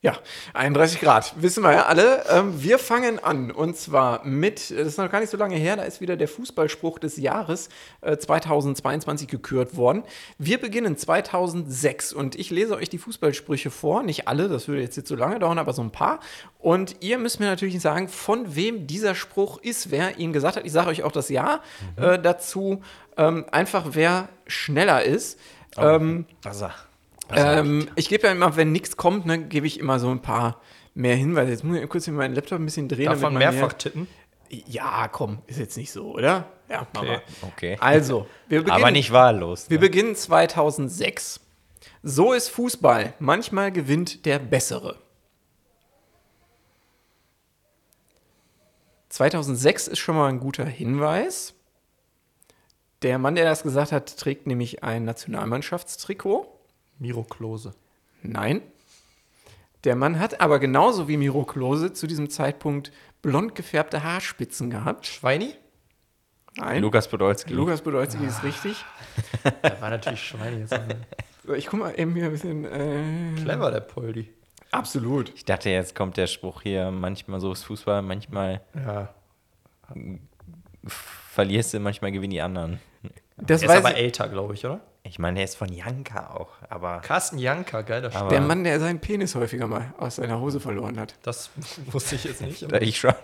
Ja, 31 Grad, wissen wir ja alle. Ähm, wir fangen an und zwar mit, das ist noch gar nicht so lange her, da ist wieder der Fußballspruch des Jahres äh, 2022 gekürt worden. Wir beginnen 2006 und ich lese euch die Fußballsprüche vor, nicht alle, das würde jetzt hier zu lange dauern, aber so ein paar. Und ihr müsst mir natürlich sagen, von wem dieser Spruch ist, wer ihn gesagt hat. Ich sage euch auch das Jahr äh, dazu, ähm, einfach wer schneller ist. Ähm, Also. Ähm, ich gebe ja immer, wenn nichts kommt, ne, gebe ich immer so ein paar mehr Hinweise. Jetzt muss ich kurz hier meinen Laptop ein bisschen drehen. Damit mehrfach mehr- tippen? Ja, komm, ist jetzt nicht so, oder? Ja, machen wir. Okay. Also, wir beginnen, Aber nicht wahllos. wir Ne? beginnen 2006. So ist Fußball. Manchmal gewinnt der Bessere. 2006 ist schon mal ein guter Hinweis. Der Mann, der das gesagt hat, trägt nämlich ein Nationalmannschaftstrikot. Miro Klose. Nein. Der Mann hat aber genauso wie Miro Klose zu diesem Zeitpunkt blond gefärbte Haarspitzen gehabt. Schweini? Nein. Lukas Podolski. Lukas Podolski ist richtig. Der war natürlich Schweini. So, ich guck mal eben hier ein bisschen. Äh, Clever, der Poldi. absolut. Ich dachte, jetzt kommt der Spruch hier, manchmal so ist Fußball, manchmal Ja. verlierst du, manchmal gewinnen die anderen. Das Er ist weiß aber älter, glaube ich, oder? Ich meine, der ist von Janka auch, aber Carsten Janka, geiler Spieler. der Mann, der seinen Penis häufiger mal aus seiner Hose verloren hat. Das wusste ich jetzt nicht. ich schon.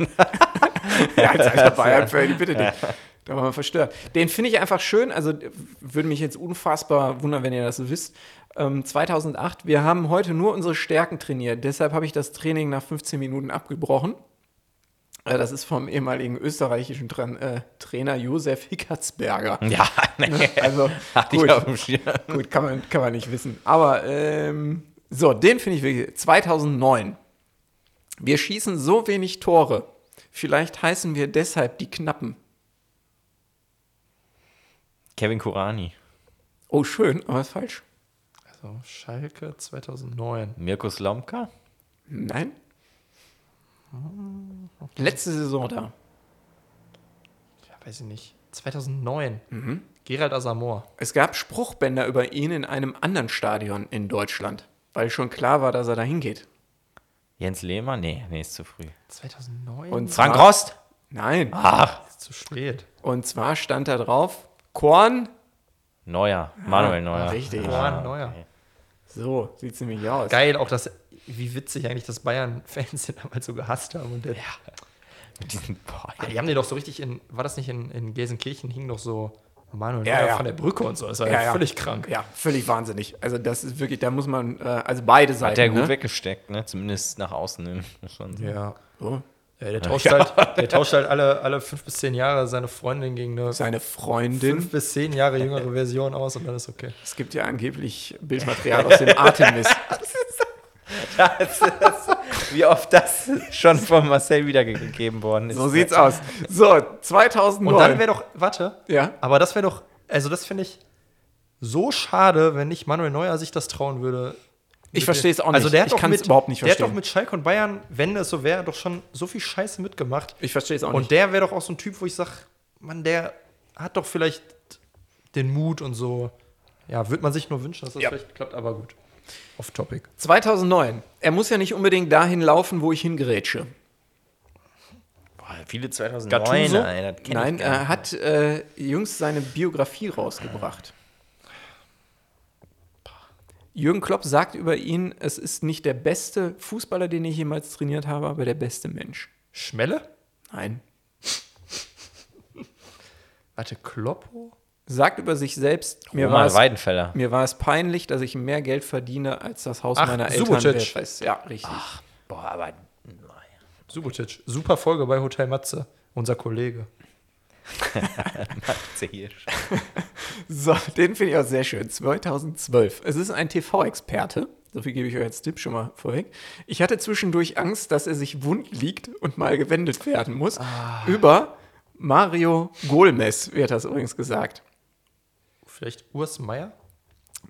Ja, als alter Bayern-Fan, bitte nicht. Da war man verstört. Den finde ich einfach schön. Also würde mich jetzt unfassbar wundern, wenn ihr das so wisst. Ähm, 2008, wir haben heute nur unsere Stärken trainiert. Deshalb habe ich das Training nach 15 Minuten abgebrochen. Äh, das ist vom ehemaligen österreichischen Tran äh, Trainer Josef Hickertsberger. Ja, nee. Also Hatte ich gut, auf dem Schirm. gut kann, man, kann man nicht wissen. Aber ähm, so, den finde ich wirklich. 2009. Wir schießen so wenig Tore. Vielleicht heißen wir deshalb die Knappen. Kevin Kurani. Oh, schön, aber ist falsch. So, Schalke 2009. Mirko Slomka? Nein? Letzte Saison da. Ja, weiß ich nicht. 2009. Gerald Asamoah. Es gab Spruchbänder über ihn in einem anderen Stadion in Deutschland, weil schon klar war, dass er da hingeht. Jens Lehmann? Nee, nee, ist zu früh. 2009? Und Frank zwar- Rost? Nein. Ach, Ist zu spät. Und zwar stand da drauf, Korn. Neuer. Manuel Neuer. Richtig. Juan Neuer. So, sieht nämlich aus. Geil, auch das, wie witzig eigentlich, dass Bayern-Fans den damals so gehasst haben. Und der, Mit diesen, boah, Ah, die haben den doch so richtig in, war das nicht in, in Gelsenkirchen, hing doch so Manuel Ja, ja. von der Brücke und so. Das war ja, Ja, ja. völlig krank. Ja, völlig wahnsinnig. Also das ist wirklich, da muss man, äh, also beide Seiten. hat der gut ne? weggesteckt, ne? Zumindest nach außen hin. Man sagen. Ja. So. Ja, der tauscht halt, der tauscht halt alle, alle fünf bis zehn Jahre seine Freundin gegen eine Seine Freundin. fünf bis zehn Jahre jüngere Version aus und dann ist okay. Es gibt ja angeblich Bildmaterial aus dem Artemis. Wie oft das schon von Marcel wiedergegeben worden ist. So sieht's aus. So, 2009. Und dann wäre doch, warte, ja. aber das wäre doch, also das finde ich so schade, wenn nicht Manuel Neuer sich das trauen würde. Ich verstehe es auch nicht. Also der hat Ich doch kann's mit, überhaupt nicht Der hat verstehen. doch mit Schalke und Bayern, wenn es so wäre, doch schon so viel Scheiße mitgemacht. Ich verstehe es auch Und nicht. der wäre doch auch so ein Typ, wo ich sage, Mann, der hat doch vielleicht den Mut und so. Ja, würde man sich nur wünschen, dass das Ja. vielleicht klappt, aber gut. Off topic. 2009. Er muss ja nicht unbedingt dahin laufen, wo ich hingerätsche. Boah, viele 2009, Gattuso? das Nein, ich gar er hat äh, jüngst seine Biografie rausgebracht. Jürgen Klopp sagt über ihn, es ist nicht der beste Fußballer, den ich jemals trainiert habe, aber der beste Mensch. Schmelle? Nein. Warte, Kloppo? Sagt über sich selbst, mir war, es, mir war es peinlich, dass ich mehr Geld verdiene als das Haus Ach, meiner Eltern. Subotic. wert weiß. Ja, richtig. Boah, aber Subotic. Super Folge bei Hotel Matze, unser Kollege. Matze. So, den finde ich auch sehr schön. 2012. Es ist ein TV-Experte. So viel gebe ich euch als Tipp schon mal vorweg. Ich hatte zwischendurch Angst, dass er sich wund liegt und mal gewendet werden muss. Über Mario Golmes wird das übrigens gesagt. Vielleicht Urs Meier?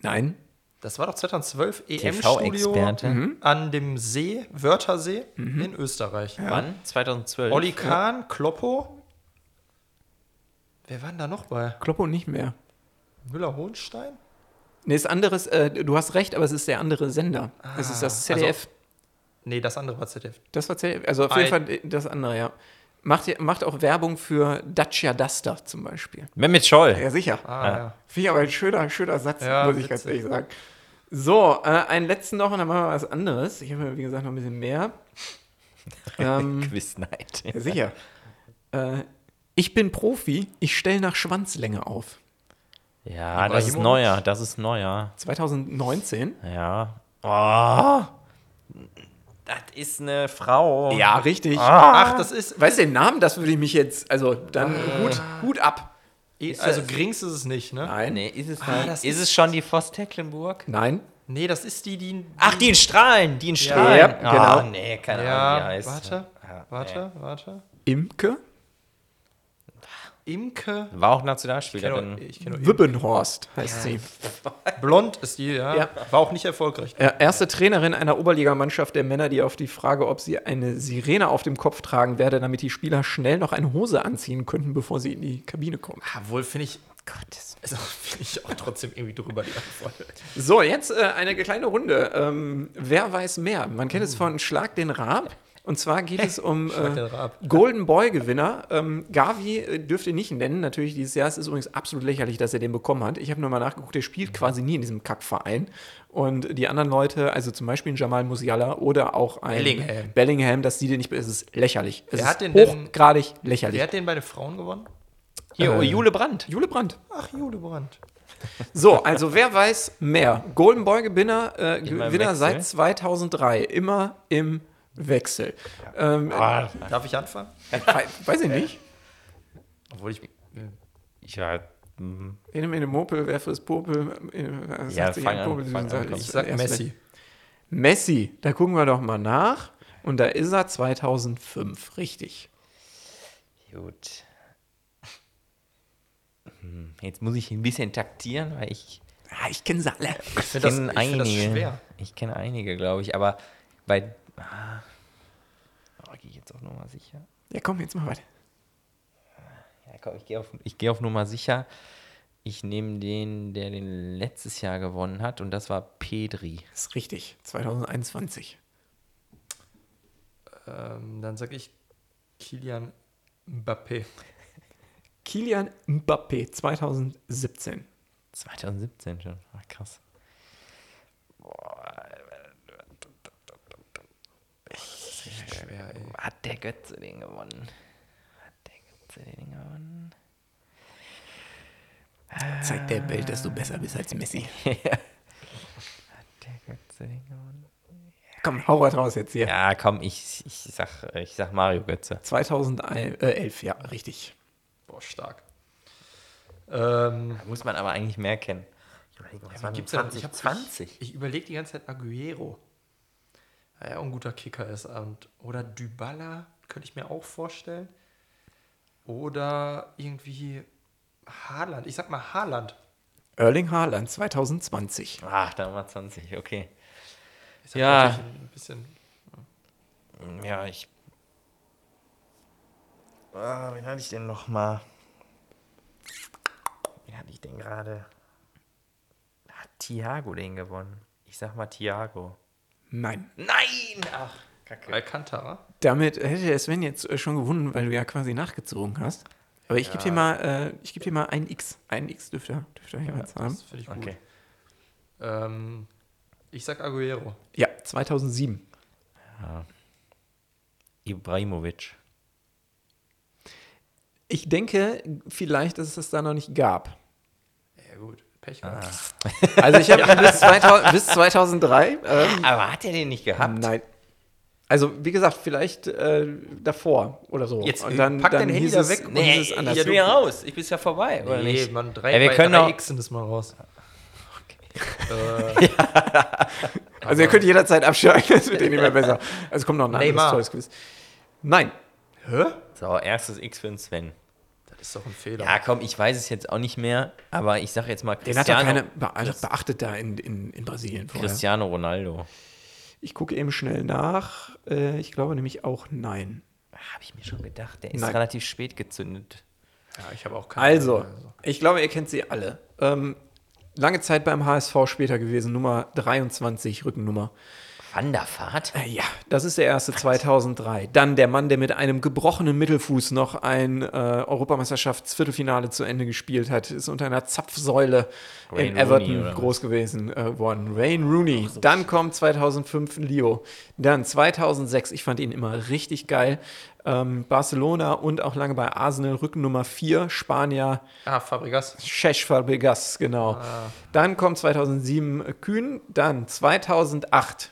Nein. Das war doch 2012 EM-Studio TV-Experte. an dem See, Wörthersee in Österreich. Wann? 2012? Olli Kahn, Kloppo. Wer war denn da noch bei? Kloppo nicht mehr. Müller-Hohenstein? Nee, ist anderes, äh, du hast recht, aber es ist der andere Sender. es ist das ZDF. Nee, das andere war ZDF. das war ZDF. Also auf jeden Ein- Fall das andere, ja. Macht, macht auch Werbung für Dacia Duster zum Beispiel. Mehmet Scholl. Ja, sicher. Ah, ja. Finde ich aber ein schöner, schöner Satz, Ja, muss ich ganz ehrlich sagen. So, äh, einen letzten noch und dann machen wir was anderes. Ich habe, wie gesagt, noch ein bisschen mehr. ähm, Quiz Night. ja, sicher. Äh, ich bin Profi, ich stelle nach Schwanzlänge auf. Ja, das ist neuer. Das ist neuer. 2019. Ja. Oh. Das ist eine Frau. Ja, richtig. Ach, das ist. Weißt du den Namen? Das würde ich mich jetzt, also dann Hut, Hut ab. Also Grings ist es nicht, ne? Nein. Nee, ist es, Ah, nicht. das ist, ist- es schon die Voss Tecklenburg? Nein. Nee, das ist die, die. Ach, die in Strahlen. Die in Strahlen. Ja, genau. Ah, nee, keine Ahnung, wie Ja, die heißt. warte, Ja, warte, warte. Imke Imke. War auch Ich Nationalspielerin. kenne kenn nur Wibbenhorst heißt sie. Blond ist die, ja. Ja. War auch nicht erfolgreich. Erste Trainerin einer Oberligamannschaft der Männer, die auf die Frage, ob sie eine Sirene auf dem Kopf tragen werde, damit die Spieler schnell noch eine Hose anziehen könnten, bevor sie in die Kabine kommen. Ah, wohl finde ich. Gottes. Also, finde ich auch trotzdem irgendwie drüber die Antwort. So, jetzt äh, eine kleine Runde. Ähm, wer weiß mehr? Man kennt es von Schlag den Raab. Und zwar geht es um äh. Golden Boy-Gewinner. Ähm, Gavi äh, dürft ihr nicht nennen, natürlich dieses Jahr. Es ist übrigens absolut lächerlich, dass er den bekommen hat. Ich habe nur mal nachgeguckt, der spielt quasi nie in diesem Kackverein. Und die anderen Leute, also zum Beispiel ein Jamal Musiala oder auch ein Bellingham. Bellingham dass die den nicht, es ist lächerlich. Es Wer ist hat den denn- hochgradig lächerlich. Wer hat den bei den Frauen gewonnen? Hier, Äh, Jule Brandt. Jule Brandt. Ach, Jude Brandt. So, also wer weiß mehr? Golden Boy Gewinner, äh, Gewinner seit 2003, immer im Wechsel. Ähm, Darf ich anfangen? wei- weiß ich nicht. Obwohl ich. Ja, hm, In einem Mopel, wer fürs Popel? Äh, Ja, fang ein an, Popel, fang an. Ich sag Messi. Messi, da gucken wir doch mal nach. Und da ist er 2005, richtig. gut. Hm, Jetzt muss ich ein bisschen taktieren, weil ich Ah, ich kenne sie alle. Ich Ich kenne ich find das einige. schwer. Ich kenne einige, glaube ich, aber bei. Ah, oh, gehe ich jetzt auf Nummer sicher? Ja, komm, jetzt mal weiter. Ja, komm, ich gehe auf, ich geh auf Nummer sicher. Ich nehme den, der den letztes Jahr gewonnen hat, und das war Pedri. Das ist richtig. 2021. Ähm, dann sage ich Kilian Mbappé. Kilian Mbappé 2017. 2017 schon. Ah, krass. Schwer, ey. Hat der Götze den gewonnen? Hat der Götze den gewonnen? Zeigt der Welt, dass du besser bist als Messi. Hat der Götze den gewonnen? Komm, hau was raus jetzt hier. Ja, komm, ich, ich, sag, ich sag Mario Götze. 2011, ja, richtig. Boah, stark. Ähm, muss man aber eigentlich mehr kennen. Ich überlege, was war denn gibt's denn? Ich hab- 2020? ich überlege die ganze Zeit Aguero. Ja, ja, auch ein guter Kicker ist. Und, oder Dybala könnte ich mir auch vorstellen. Oder irgendwie Haaland. Ich sag mal Haaland. Erling Haaland 2020. Ach, da war 20, okay. Ich sag Ja. Ein bisschen, Ja, ich. Ah, wen hatte ich denn noch mal? Wen hatte ich denn gerade? Hat Thiago den gewonnen? Ich sag mal Thiago. Nein. Nein! Ach, kacke. Alcantara. Damit hätte der Sven jetzt äh, schon gewonnen, weil du ja quasi nachgezogen hast. Aber ich gebe dir mal, äh, ich gebe dir mal ein X. Ein X dürfte er, dürfte er jeweils haben. Das finde ich gut. Okay. Ähm, ich sag Aguero. Ja, 2007. Ibrahimovic. Ich denke, vielleicht, dass es das da noch nicht gab. Ja, gut. Pech gehabt. Also ich habe bis, 2000 bis 2003, ähm, Aber hat er den nicht gehabt? nein. Also wie gesagt, vielleicht äh, davor oder so. Jetzt, und dann, pack dann dein Handy da weg und Nee, es anders. ich bin ja raus. Ich bin ja vorbei, oder Nee, nicht? man, drei, Ja, wir können drei doch- X sind es mal raus. Also ihr könnt jederzeit abschalten, das wird eh nicht mehr besser. Also kommt noch ein anderes Neymar. tolles Quiz. Nein. Hä? So, erstes X für den Sven. Das ist doch ein Fehler. Ja, komm, ich weiß es jetzt auch nicht mehr, aber ich sag jetzt mal Den hat Cristiano, keiner be also beachtet da in, in, in Brasilien vorher. Cristiano Ronaldo. Ich gucke eben schnell nach. Äh, ich glaube nämlich auch nein. Habe ich mir schon gedacht, der ist Nein. relativ spät gezündet. Ja, ich habe auch keine Also, Ahnung. ich glaube, ihr kennt sie alle. Ähm, lange Zeit beim HSV später gewesen, Nummer 23, Rückennummer. Wanderfahrt? Äh, Ja, das ist der erste 2003. Dann der Mann, der mit einem gebrochenen Mittelfuß noch ein äh, Europameisterschaftsviertelfinale zu Ende gespielt hat, ist unter einer Zapfsäule Wayne in Everton Rooney, groß gewesen äh, worden. Wayne Rooney. Dann kommt 2005 Leo. Dann 2006, ich fand ihn immer richtig geil. Ähm, Barcelona und auch lange bei Arsenal, Rückennummer 4, Spanier Ah, Fabregas. Chesh Fabregas, genau. Dann kommt 2007 Kühn, dann 2008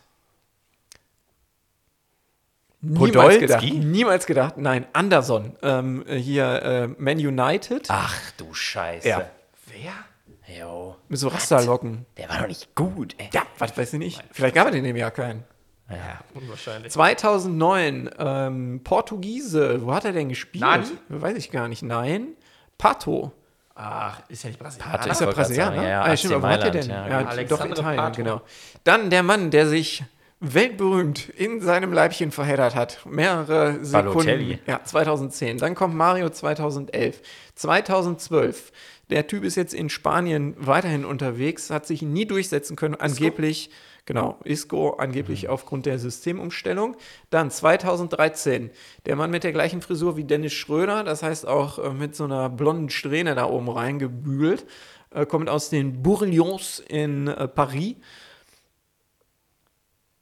Niemals Podolski? gedacht, niemals gedacht, nein, Anderson, ähm, hier äh, Man United, Ach du Scheiße. Ja. Wer? Jo. mit so Rasterlocken. Der war doch nicht gut, ey. Ja, was weiß ich nicht. Vielleicht gab es in dem Jahr keinen. Ja. Unwahrscheinlich. 2009 ähm, Portugiese, wo hat er denn gespielt? Nani? Weiß ich gar nicht. Nein, Pato. Ach, ist ja nicht Brasilianer. Pato Ist er grad Brasilianer? sagen, ja, ja, ah, stimmt, aber wo hat er denn? ja, Ja, gut. doch Italien, Pato. genau. Dann der Mann, der sich weltberühmt in seinem Leibchen verheddert hat. Mehrere Sekunden. Balotelli. Ja, 2010. Dann kommt Mario 2011. 2012. Der Typ ist jetzt in Spanien weiterhin unterwegs, hat sich nie durchsetzen können, angeblich. Genau, Isco angeblich aufgrund der Systemumstellung. Dann 2013, der Mann mit der gleichen Frisur wie Dennis Schröder, das heißt auch äh, mit so einer blonden Strähne da oben reingebügelt, äh, kommt aus den Bourlions in äh, Paris.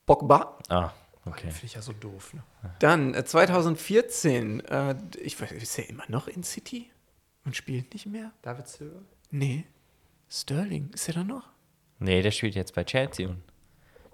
Pogba. Ah, okay. Finde ich ja so doof. Ne? Dann äh, 2014, äh, ich weiß, ist er immer noch in City und spielt nicht mehr? David Silva? Nee. Sterling, ist er da noch? Nee, der spielt jetzt bei Chelsea. Und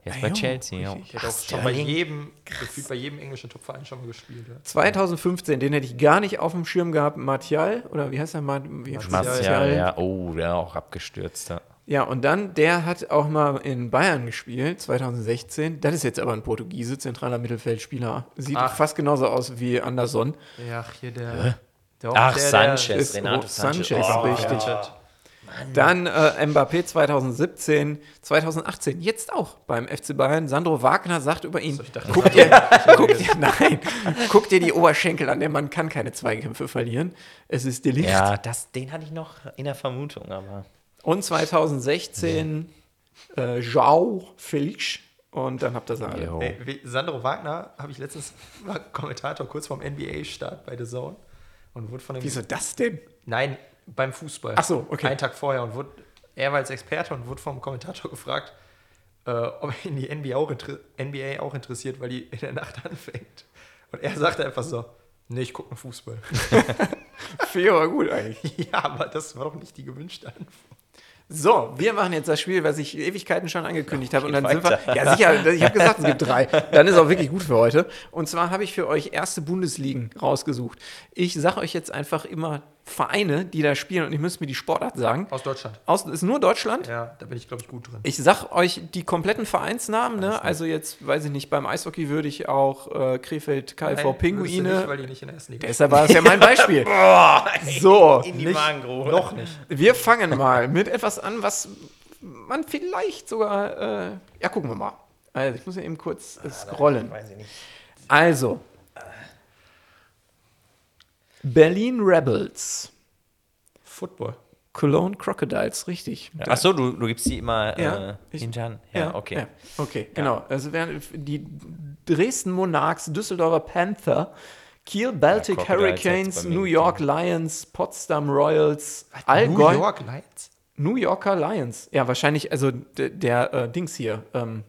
jetzt Ah, bei jo, Chelsea, ja. Der hat auch schon bei jedem, gefühlt bei jedem englischen Topverein schon mal gespielt. Ja. 2015, den hätte ich gar nicht auf dem Schirm gehabt, Martial, oder wie heißt er? Mar wie heißt er? Martial, ja. Oh, der auch abgestürzt. Ja. Ja, und dann, der hat auch mal in Bayern gespielt, 2016. Das ist jetzt aber ein Portugiese, zentraler Mittelfeldspieler. Sieht Ach. fast genauso aus wie Anderson. Ja, hier der. der auch Ach, der, Sanchez, ist Renato Sanchez. Sanchez, Oh, richtig. Der, Dann äh, Mbappé 2017, 2018, jetzt auch beim FC Bayern. Sandro Wagner sagt über ihn, guck dir, guck dir, nein, guck dir die Oberschenkel an, der Mann kann keine Zweikämpfe verlieren. Es ist Delicht. Ja, das, den hatte ich noch in der Vermutung, aber. Und 2016 äh, Joao Felix. Und dann habt ihr alle. Ey, Sandro Wagner habe ich letztens war Kommentator kurz vorm NBA-Start bei The Zone und wurde von dem Wieso das denn? Nein, beim Fußball. Ach so, okay. Einen Tag vorher und wurde, er war als Experte und wurde vom Kommentator gefragt, äh, ob ihn die NBA auch, NBA auch interessiert, weil die in der Nacht anfängt. Und er sagte einfach so, nee, ich gucke nur Fußball. Viel aber gut eigentlich. ja, aber das war doch nicht die gewünschte Antwort. So, wir machen jetzt das Spiel, was ich Ewigkeiten schon angekündigt habe. Und dann sind wir. Ja, sicher, ich habe gesagt, es gibt drei. Dann ist auch wirklich gut für heute. Und zwar habe ich für euch erste Bundesligen rausgesucht. Ich sage euch jetzt einfach immer Vereine, die da spielen und ich müsst mir die Sportart sagen. Aus Deutschland. Aus, ist nur Deutschland. Ja, da bin ich, glaube ich, gut drin. Ich sag euch die kompletten Vereinsnamen, ne? Also jetzt, weiß ich nicht, beim Eishockey würde ich auch äh, Krefeld KV Nein, Pinguine. Nicht, weil die nicht in der ersten Liga Deshalb war das ja mein Beispiel. so, In die Nicht- Magengrube. Noch nicht. wir fangen mal mit etwas an, was man vielleicht sogar. Äh, ja, gucken wir mal. Also, ich muss ja eben kurz äh, scrollen. Weiß ich nicht. Also. Berlin Rebels. Football. Cologne Crocodiles, richtig. Achso, du, du gibst die immer Ja, äh, ich- hinterher. Ja, okay. Ja, okay, genau. Also wären die Dresden Monarchs, Düsseldorfer Panther, Kiel Baltic Hurricanes, New York Lions, Potsdam Royals, Allgäu, New York Lions? New Yorker Lions. Ja, wahrscheinlich, also der, der äh, Dings hier, ähm,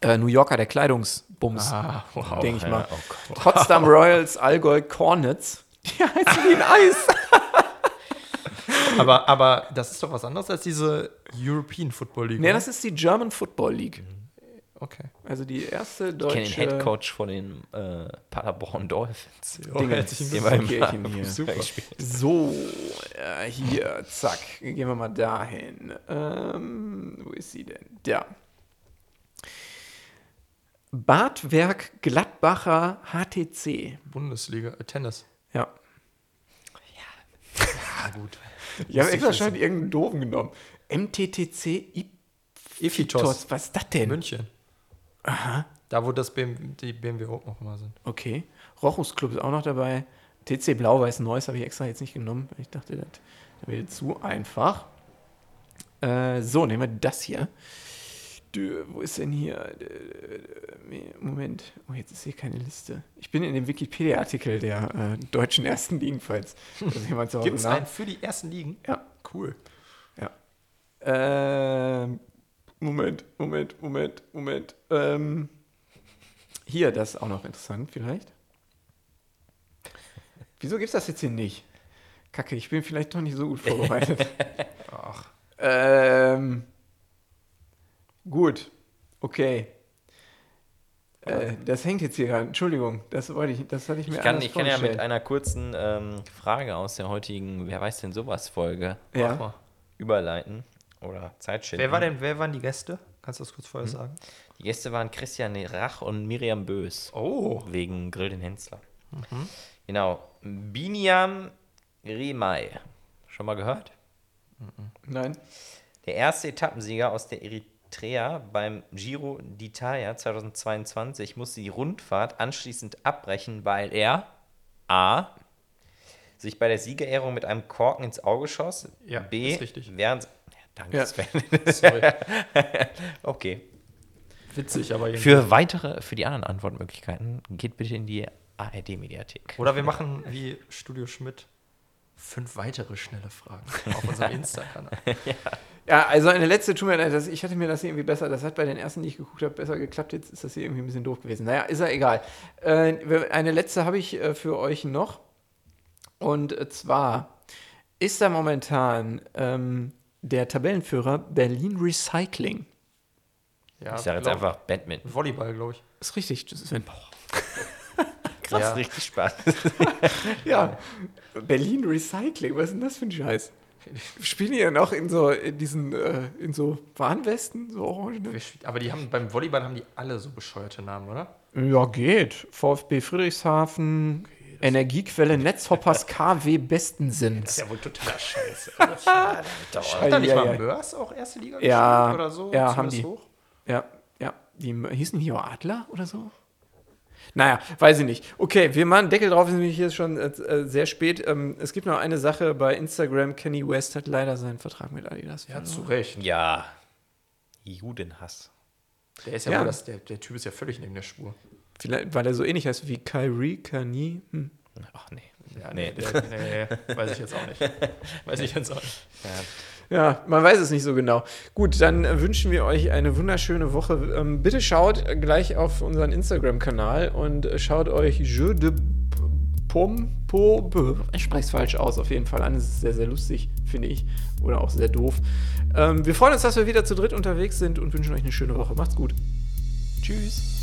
äh, New Yorker, der Kleidungsbums, Ah, wow. denke ich ja, mal. oh Gott. Potsdam Royals, Allgäu Cornets. Die heißen wie ein Eis. Aber, aber das ist doch was anderes als diese European Football League. nee, oder? das ist die German Football League. okay. Also die erste Ich kenne den deutsche Headcoach von den äh, Paderborn Dolphins. Dinge. herzlichen Der war im hier. So, äh, hier, zack, gehen wir mal dahin. Ähm, wo ist sie denn? Da. Badwerk Gladbacher HTC. Bundesliga, äh, Tennis. Ja. Ah, gut. Ich habe extra schon irgendeinen doofen genommen. MTTC Ifitos. Was ist das denn? München. Aha. Da, wo das BM, die BMW auch immer sind. Okay. Rochus Club ist auch noch dabei. TC Blau-Weiß Neues habe ich extra jetzt nicht genommen. Ich dachte, das wäre zu einfach. Äh, so, nehmen wir das hier. Wo ist denn hier? Moment. Oh, jetzt ist hier keine Liste. Ich bin in dem Wikipedia-Artikel der äh, deutschen ersten Ligen, falls jemand Hause Gibt es einen für die ersten Ligen? Ja. Cool. Ja. Ähm, Moment, Moment, Moment, Moment. Ähm, hier, das ist auch noch interessant, vielleicht. Wieso gibt es das jetzt hier nicht? Kacke, ich bin vielleicht doch nicht so gut vorbereitet. Ach. ähm, gut, okay. Äh, das hängt jetzt hier gerade. Entschuldigung, das wollte ich, das hatte ich mir Ich kann, ich kann ja mit einer kurzen ähm, Frage aus der heutigen Wer weiß denn sowas Folge Ja. überleiten oder Zeit schinden. Wer, war denn, wer waren die Gäste? Kannst du das kurz vorher sagen? Die Gäste waren Christian Rach und Miriam Bös. Oh. Wegen Grill den Hensler. Genau. Biniam Remai. Schon mal gehört? Nein. Der erste Etappensieger aus der Eritrea beim Giro d'Italia 2022 musste die Rundfahrt anschließend abbrechen, weil er A. sich bei der Siegerehrung mit einem Korken ins Auge schoss, Ja, B. während. Ja, danke, Ja. Sven. Sorry. okay. Witzig, aber irgendwie. Für weitere, für die anderen Antwortmöglichkeiten geht bitte in die ARD-Mediathek. Oder wir machen wie Studio Schmidt fünf weitere schnelle Fragen auf unserem Insta-Kanal. Ja, also eine letzte, tut mir leid, ich hatte mir das hier irgendwie besser, das hat bei den ersten, die ich geguckt habe, besser geklappt, jetzt ist das hier irgendwie ein bisschen doof gewesen. Naja, ist ja egal. Äh, eine letzte habe ich äh, für euch noch und äh, zwar ist da momentan ähm, der Tabellenführer Berlin Recycling. Ja, Ich sage jetzt glaub- einfach Badminton. Volleyball, glaube ich. Ist richtig, das ist ein Krass, Ja. richtig Spaß. Ja, Berlin Recycling, was ist denn das für ein Scheiß? Spielen die ja noch in so in diesen äh, in so Warnwesten, so orange? Aber die haben beim Volleyball haben die alle so bescheuerte Namen, oder? Ja, geht. VfB Friedrichshafen, Energiequelle Netzhoppers KW besten sind. ja wohl totaler Scheiß. Hat da nicht ja, mal ja. Mörs auch erste Liga Ja, gespielt oder so? ja, haben die. Hoch? Ja, ja. Die hießen die auch Adler oder so? Naja, weiß ich nicht. Okay, wir machen Deckel drauf, ist nämlich hier schon äh, äh, sehr spät. Ähm, es gibt noch eine Sache bei Instagram. Kenny West hat leider seinen Vertrag mit Adidas. Ja, zu. Recht. Ja. Judenhass. Der ist ja, Ja. wohl das, der, der Typ ist ja völlig neben der Spur. Vielleicht, weil er so ähnlich heißt wie Kyrie, Kanye. Hm. Ach nee. Ja, nee. Der, nee, weiß ich jetzt auch nicht. Weiß ich jetzt auch nicht. Ja, man weiß es nicht so genau. Gut, dann wünschen wir euch eine wunderschöne Woche. Ähm, bitte schaut gleich auf unseren Instagram-Kanal und schaut euch Jeu de Pom, Po, B. Ich spreche es falsch aus, auf jeden Fall an. Es ist sehr, sehr lustig, finde ich. Oder auch sehr doof. Ähm, wir freuen uns, dass wir wieder zu dritt unterwegs sind und wünschen euch eine schöne Woche. Macht's gut. Tschüss.